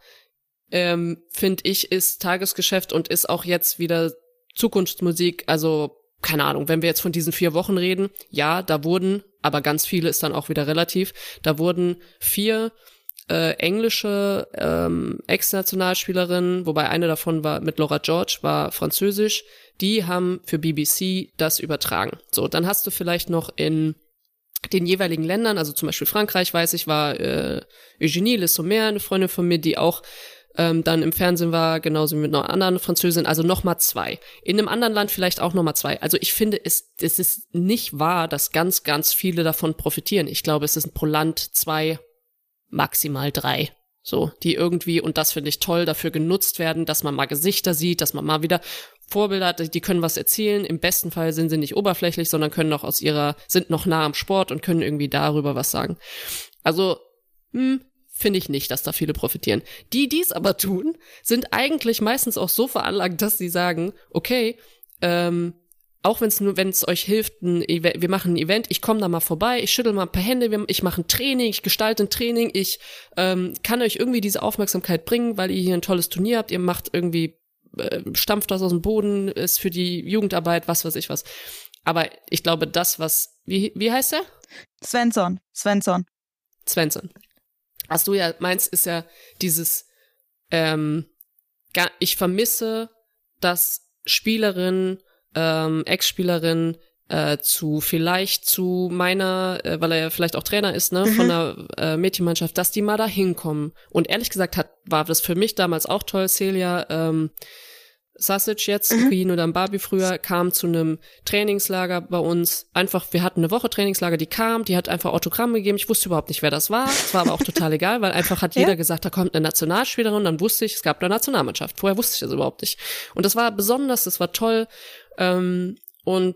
ähm, finde ich, ist Tagesgeschäft und ist auch jetzt wieder Zukunftsmusik. Also, keine Ahnung, wenn wir jetzt von diesen vier Wochen reden, ja, da wurden, aber ganz viele ist dann auch wieder relativ, da wurden vier äh, englische ähm, Ex-Nationalspielerinnen, wobei eine davon war mit Laura George, war französisch, die haben für BBC das übertragen. So, dann hast du vielleicht noch in den jeweiligen Ländern, also zum Beispiel Frankreich, weiß ich, war äh, Eugenie Le Sommer, eine Freundin von mir, die auch ähm, dann im Fernsehen war, genauso wie mit einer anderen Französin, also nochmal zwei. In einem anderen Land vielleicht auch nochmal zwei. Also ich finde, es, es ist nicht wahr, dass ganz, ganz viele davon profitieren. Ich glaube, es ist pro Land zwei, maximal drei. So, die irgendwie, und das finde ich toll, dafür genutzt werden, dass man mal Gesichter sieht, dass man mal wieder Vorbilder die können was erzählen. Im besten Fall sind sie nicht oberflächlich, sondern können noch aus ihrer, sind noch nah am Sport und können irgendwie darüber was sagen. Also, hm, finde ich nicht, dass da viele profitieren. Die, die es aber tun, sind eigentlich meistens auch so veranlagt, dass sie sagen, okay, ähm, auch wenn es nur, wenn es euch hilft, ein wir machen ein Event, ich komme da mal vorbei, ich schüttel mal ein paar Hände, ich mache ein Training, ich gestalte ein Training, ich ähm, kann euch irgendwie diese Aufmerksamkeit bringen, weil ihr hier ein tolles Turnier habt, ihr macht irgendwie, äh, stampft das aus dem Boden, ist für die Jugendarbeit, was weiß ich was. Aber ich glaube, das, was, wie, wie heißt er? Svensson, Svensson. Svensson was du ja meinst, ist ja dieses, ähm, ich vermisse, dass Spielerinnen, ähm, Ex-Spielerinnen äh, zu vielleicht zu meiner, äh, weil er ja vielleicht auch Trainer ist, ne, mhm. von der äh, Mädchenmannschaft, dass die mal da hinkommen. Und ehrlich gesagt hat, war das für mich damals auch toll, Celia, ähm, Sausage jetzt, mhm. Queen oder Barbie früher, kam zu einem Trainingslager bei uns. Einfach, wir hatten eine Woche Trainingslager, die kam, die hat einfach Autogramm gegeben. Ich wusste überhaupt nicht, wer das war. Es war aber auch total egal, weil einfach hat jeder ja? gesagt, da kommt eine Nationalspielerin. Dann wusste ich, es gab eine Nationalmannschaft. Vorher wusste ich das überhaupt nicht. Und das war besonders, das war toll. Ähm, und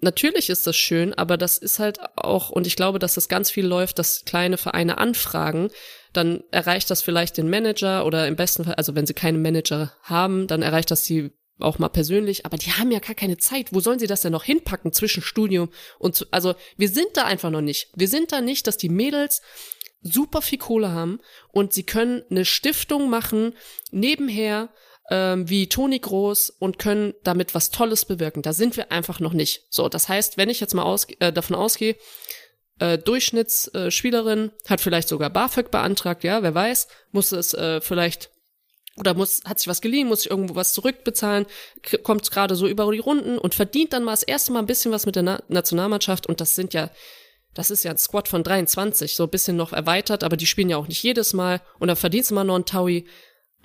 natürlich ist das schön, aber das ist halt auch, und ich glaube, dass das ganz viel läuft, dass kleine Vereine anfragen, dann erreicht das vielleicht den Manager oder im besten Fall, also wenn sie keinen Manager haben, dann erreicht das die auch mal persönlich, aber die haben ja gar keine Zeit. Wo sollen sie das denn noch hinpacken zwischen Studium und zu, also wir sind da einfach noch nicht. Wir sind da nicht, dass die Mädels super viel Kohle haben und sie können eine Stiftung machen nebenher ähm, wie Toni Groß und können damit was Tolles bewirken. Da sind wir einfach noch nicht. So, das heißt, wenn ich jetzt mal aus, äh, davon ausgehe, äh, Durchschnittsspielerin hat vielleicht sogar BAföG beantragt, ja, wer weiß, muss es äh, vielleicht oder muss hat sich was geliehen, muss sich irgendwo was zurückbezahlen, kommt gerade so über die Runden und verdient dann mal das erste Mal ein bisschen was mit der Na Nationalmannschaft und das sind ja das ist ja ein Squad von 23, so ein bisschen noch erweitert, aber die spielen ja auch nicht jedes Mal und dann verdienst du mal noch einen Taui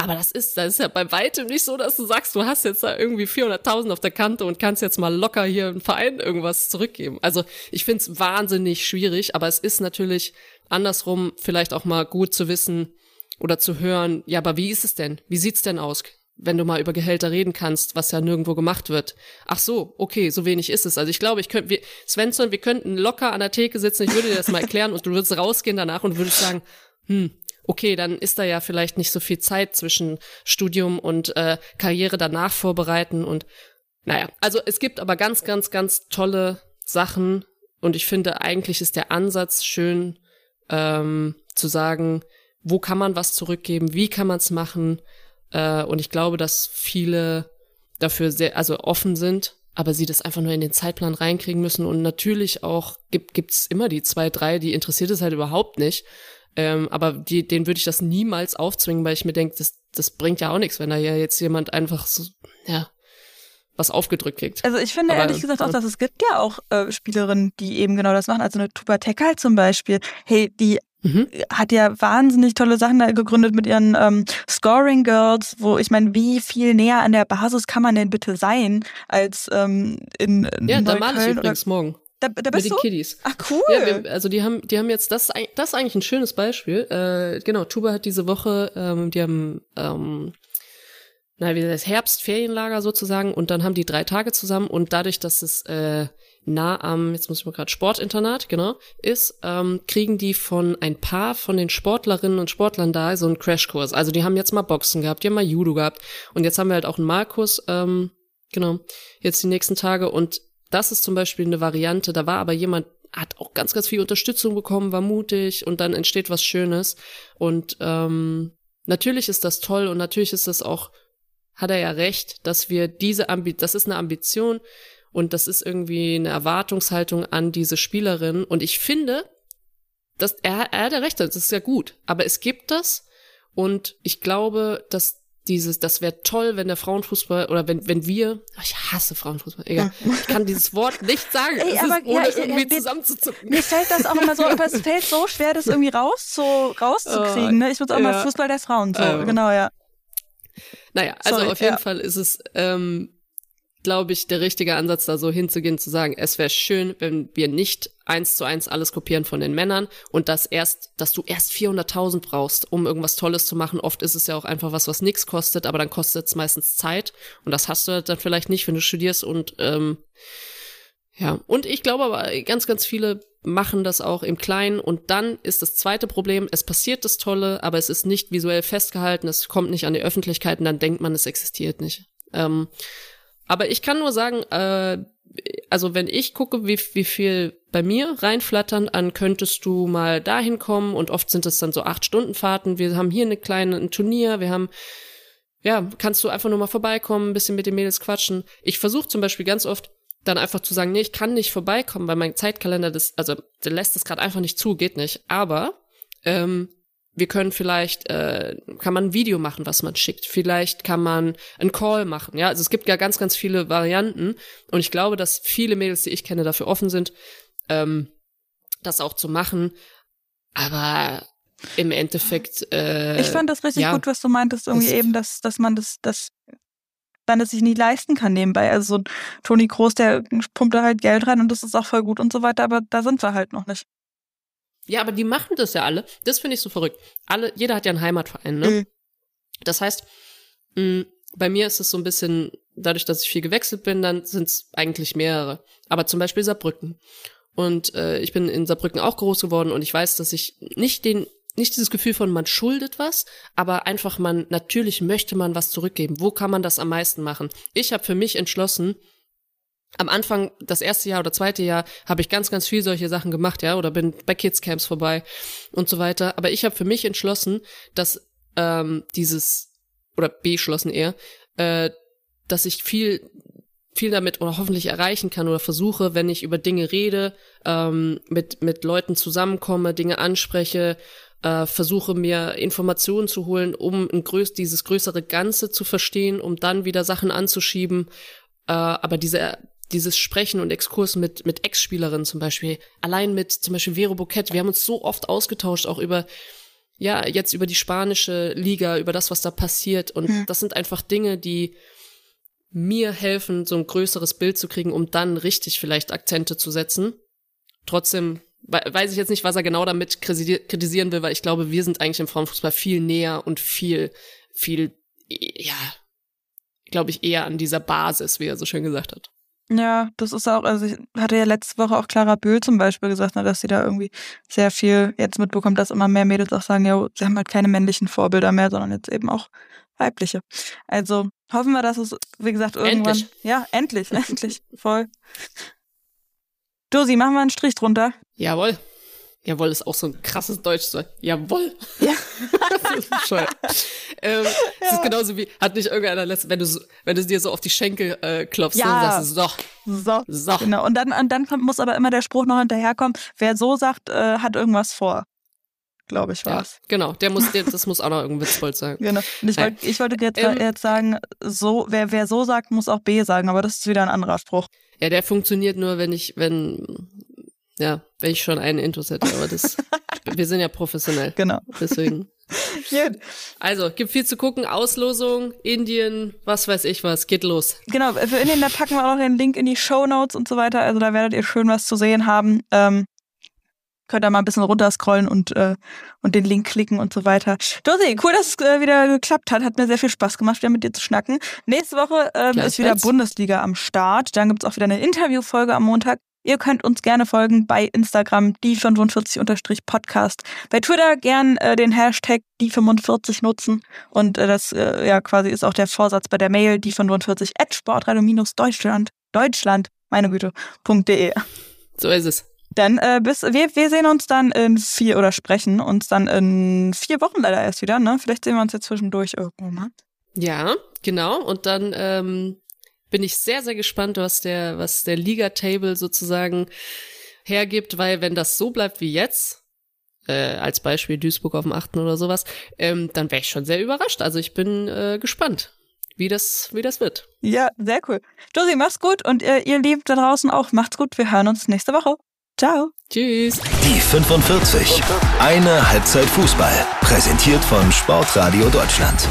aber das ist, das ist ja bei weitem nicht so, dass du sagst, du hast jetzt da irgendwie 400.000 auf der Kante und kannst jetzt mal locker hier im Verein irgendwas zurückgeben. Also ich finde es wahnsinnig schwierig, aber es ist natürlich andersrum vielleicht auch mal gut zu wissen oder zu hören, ja, aber wie ist es denn? Wie sieht's denn aus? Wenn du mal über Gehälter reden kannst, was ja nirgendwo gemacht wird. Ach so, okay, so wenig ist es. Also ich glaube, ich könnte, wir, Svensson, wir könnten locker an der Theke sitzen, ich würde dir das mal erklären und du würdest rausgehen danach und würdest sagen, hm, okay, dann ist da ja vielleicht nicht so viel Zeit zwischen Studium und äh, Karriere danach vorbereiten und naja, also es gibt aber ganz, ganz, ganz tolle Sachen und ich finde eigentlich ist der Ansatz schön ähm, zu sagen, wo kann man was zurückgeben, wie kann man es machen äh, und ich glaube, dass viele dafür sehr, also offen sind, aber sie das einfach nur in den Zeitplan reinkriegen müssen und natürlich auch gibt gibt's immer die zwei, drei, die interessiert es halt überhaupt nicht ähm, aber die, den würde ich das niemals aufzwingen, weil ich mir denke, das, das bringt ja auch nichts, wenn da ja jetzt jemand einfach so, ja, was aufgedrückt kriegt. Also ich finde Aber, ehrlich gesagt auch, dass es gibt ja auch äh, Spielerinnen, die eben genau das machen. Also eine Tuba Tekal zum Beispiel. Hey, die Mhm. hat ja wahnsinnig tolle Sachen da gegründet mit ihren ähm, Scoring Girls, wo ich meine, wie viel näher an der Basis kann man denn bitte sein als ähm, in, in Ja, da male ich übrigens morgen. Da, da bist mit du? den Kiddies. Ach cool. Ja, wir, also die haben, die haben jetzt das, das ist eigentlich ein schönes Beispiel. Äh, genau, Tuba hat diese Woche, ähm, die haben, ähm, na wie das Herbstferienlager sozusagen und dann haben die drei Tage zusammen und dadurch, dass es äh, nah am, jetzt muss ich mal gerade Sportinternat, genau, ist, ähm, kriegen die von ein paar von den Sportlerinnen und Sportlern da so einen Crashkurs. Also die haben jetzt mal Boxen gehabt, die haben mal Judo gehabt und jetzt haben wir halt auch einen Markus, ähm, genau, jetzt die nächsten Tage und das ist zum Beispiel eine Variante. Da war aber jemand, hat auch ganz, ganz viel Unterstützung bekommen, war mutig und dann entsteht was Schönes. Und ähm, natürlich ist das toll und natürlich ist das auch, hat er ja recht, dass wir diese Ambi das ist eine Ambition und das ist irgendwie eine Erwartungshaltung an diese Spielerin. Und ich finde, dass er, er hat ja recht, das ist ja gut. Aber es gibt das und ich glaube, dass dieses, das wäre toll, wenn der Frauenfußball oder wenn, wenn wir, ich hasse Frauenfußball, egal, ich kann dieses Wort nicht sagen, Ey, aber, ist, ohne ja, irgendwie ja, zusammenzuzucken. Mir fällt das auch immer so, aber es fällt so schwer, das irgendwie raus, so, rauszukriegen, ne? Ich würde auch ja. mal Fußball der Frauen, so, oh. genau, ja. Naja, also Sorry, auf jeden Fall ist es, ähm, glaube ich, der richtige Ansatz, da so hinzugehen, zu sagen, es wäre schön, wenn wir nicht eins zu eins alles kopieren von den Männern und das erst, dass du erst 400.000 brauchst, um irgendwas Tolles zu machen. Oft ist es ja auch einfach was, was nichts kostet, aber dann kostet es meistens Zeit und das hast du dann vielleicht nicht, wenn du studierst und ähm, ja, und ich glaube aber, ganz, ganz viele machen das auch im Kleinen und dann ist das zweite Problem, es passiert das Tolle, aber es ist nicht visuell festgehalten, es kommt nicht an die Öffentlichkeit und dann denkt man, es existiert nicht. Ähm, aber ich kann nur sagen, äh, also wenn ich gucke, wie, wie viel bei mir reinflattern an, könntest du mal dahin kommen und oft sind es dann so acht Stunden Fahrten. Wir haben hier eine kleine ein Turnier, wir haben ja, kannst du einfach nur mal vorbeikommen, ein bisschen mit den Mädels quatschen. Ich versuche zum Beispiel ganz oft dann einfach zu sagen, nee, ich kann nicht vorbeikommen, weil mein Zeitkalender das, also der lässt es gerade einfach nicht zu, geht nicht. Aber ähm, wir können vielleicht, äh, kann man ein Video machen, was man schickt. Vielleicht kann man einen Call machen. Ja, also es gibt ja ganz, ganz viele Varianten. Und ich glaube, dass viele Mädels, die ich kenne, dafür offen sind, ähm, das auch zu machen. Aber im Endeffekt. Äh, ich fand das richtig ja, gut, was du meintest, irgendwie eben, dass, dass man das, das man es sich nicht leisten kann nebenbei. Also so Toni Groß, der pumpt da halt Geld rein und das ist auch voll gut und so weiter, aber da sind wir halt noch nicht. Ja, aber die machen das ja alle. Das finde ich so verrückt. Alle, jeder hat ja einen Heimatverein, ne? Mhm. Das heißt, mh, mm, bei mir ist es so ein bisschen, dadurch, dass ich viel gewechselt bin, dann sind es eigentlich mehrere. Aber zum Beispiel Saarbrücken. Und äh, ich bin in Saarbrücken auch groß geworden und ich weiß, dass ich nicht den, nicht dieses Gefühl von man schuldet was, aber einfach man, natürlich möchte man was zurückgeben. Wo kann man das am meisten machen? Ich habe für mich entschlossen, am Anfang, das erste Jahr oder zweite Jahr, habe ich ganz, ganz viel solche Sachen gemacht, ja, oder bin bei Kidscamps vorbei und so weiter. Aber ich habe für mich entschlossen, dass ähm, dieses, oder beschlossen eher, äh, dass ich viel viel damit oder hoffentlich erreichen kann oder versuche, wenn ich über Dinge rede, ähm, mit, mit Leuten zusammenkomme, Dinge anspreche, äh, versuche mir Informationen zu holen, um ein größ dieses größere Ganze zu verstehen, um dann wieder Sachen anzuschieben. Äh, aber diese dieses Sprechen und Exkurs mit, mit Ex-Spielerinnen zum Beispiel, allein mit zum Beispiel Vero Boquet, wir haben uns so oft ausgetauscht, auch über, ja, jetzt über die spanische Liga, über das, was da passiert. Und hm. das sind einfach Dinge, die mir helfen, so ein größeres Bild zu kriegen, um dann richtig vielleicht Akzente zu setzen. Trotzdem weiß ich jetzt nicht, was er genau damit kritisieren will, weil ich glaube, wir sind eigentlich im Frauenfußball viel näher und viel, viel, ja, glaube ich, eher an dieser Basis, wie er so schön gesagt hat. Ja, das ist auch, also ich hatte ja letzte Woche auch Clara Böhl zum Beispiel gesagt, ne, dass sie da irgendwie sehr viel jetzt mitbekommt, dass immer mehr Mädels auch sagen, ja, sie haben halt keine männlichen Vorbilder mehr, sondern jetzt eben auch weibliche. Also hoffen wir, dass es, wie gesagt, irgendwann. Endlich. Ja, endlich, endlich. Voll. Josi, machen wir einen Strich drunter. Jawohl. Jawohl ist auch so ein krasses Deutsch. So. Jawohl. Ja. das ist bescheuert. ähm, ja. Es ist genauso wie, hat nicht irgendeiner letzte, wenn du, wenn du dir so auf die Schenkel äh, klopfst ja. und sagst, so. So. so. Genau. Und dann, und dann muss aber immer der Spruch noch hinterherkommen, wer so sagt, äh, hat irgendwas vor. Glaube ich, war. Ja, genau, der muss, der, das muss auch noch irgendein Witzbold sagen. Genau. Und ich, wollt, ich wollte jetzt, ähm, jetzt sagen, so, wer, wer so sagt, muss auch B sagen, aber das ist wieder ein anderer Spruch. Ja, der funktioniert nur, wenn ich, wenn ja, wenn ich schon einen Intus hätte, aber das, wir sind ja professionell. Genau. Deswegen. Gut. Also, gibt viel zu gucken. Auslosung, Indien, was weiß ich was, geht los. Genau, für Indien, da packen wir auch noch den Link in die Show Notes und so weiter. Also da werdet ihr schön was zu sehen haben. Ähm, könnt ihr mal ein bisschen runterscrollen und, äh, und den Link klicken und so weiter. Josie, cool, dass es äh, wieder geklappt hat. Hat mir sehr viel Spaß gemacht, wieder mit dir zu schnacken. Nächste Woche ähm, ist wieder Bundesliga am Start. Dann gibt's auch wieder eine Interviewfolge am Montag. Ihr könnt uns gerne folgen bei Instagram, die45-podcast. Bei Twitter gern äh, den Hashtag die45 nutzen. Und äh, das äh, ja quasi ist auch der Vorsatz bei der Mail, die45 at sportradio-deutschland, Deutschland meine Güte.de. So ist es. Dann äh, bis wir, wir sehen uns dann in vier oder sprechen uns dann in vier Wochen leider erst wieder, ne? Vielleicht sehen wir uns ja zwischendurch irgendwo mal. Ja, genau. Und dann ähm, bin ich sehr, sehr gespannt, was der, was der Liga-Table sozusagen hergibt, weil wenn das so bleibt wie jetzt, äh, als Beispiel Duisburg auf dem achten oder sowas, ähm, dann wäre ich schon sehr überrascht. Also ich bin äh, gespannt, wie das, wie das wird. Ja, sehr cool. Josie, mach's gut und äh, ihr Lieben da draußen auch, macht's gut. Wir hören uns nächste Woche. Ciao. Tschüss. Die 45. Eine Halbzeit Fußball. Präsentiert von Sportradio Deutschland.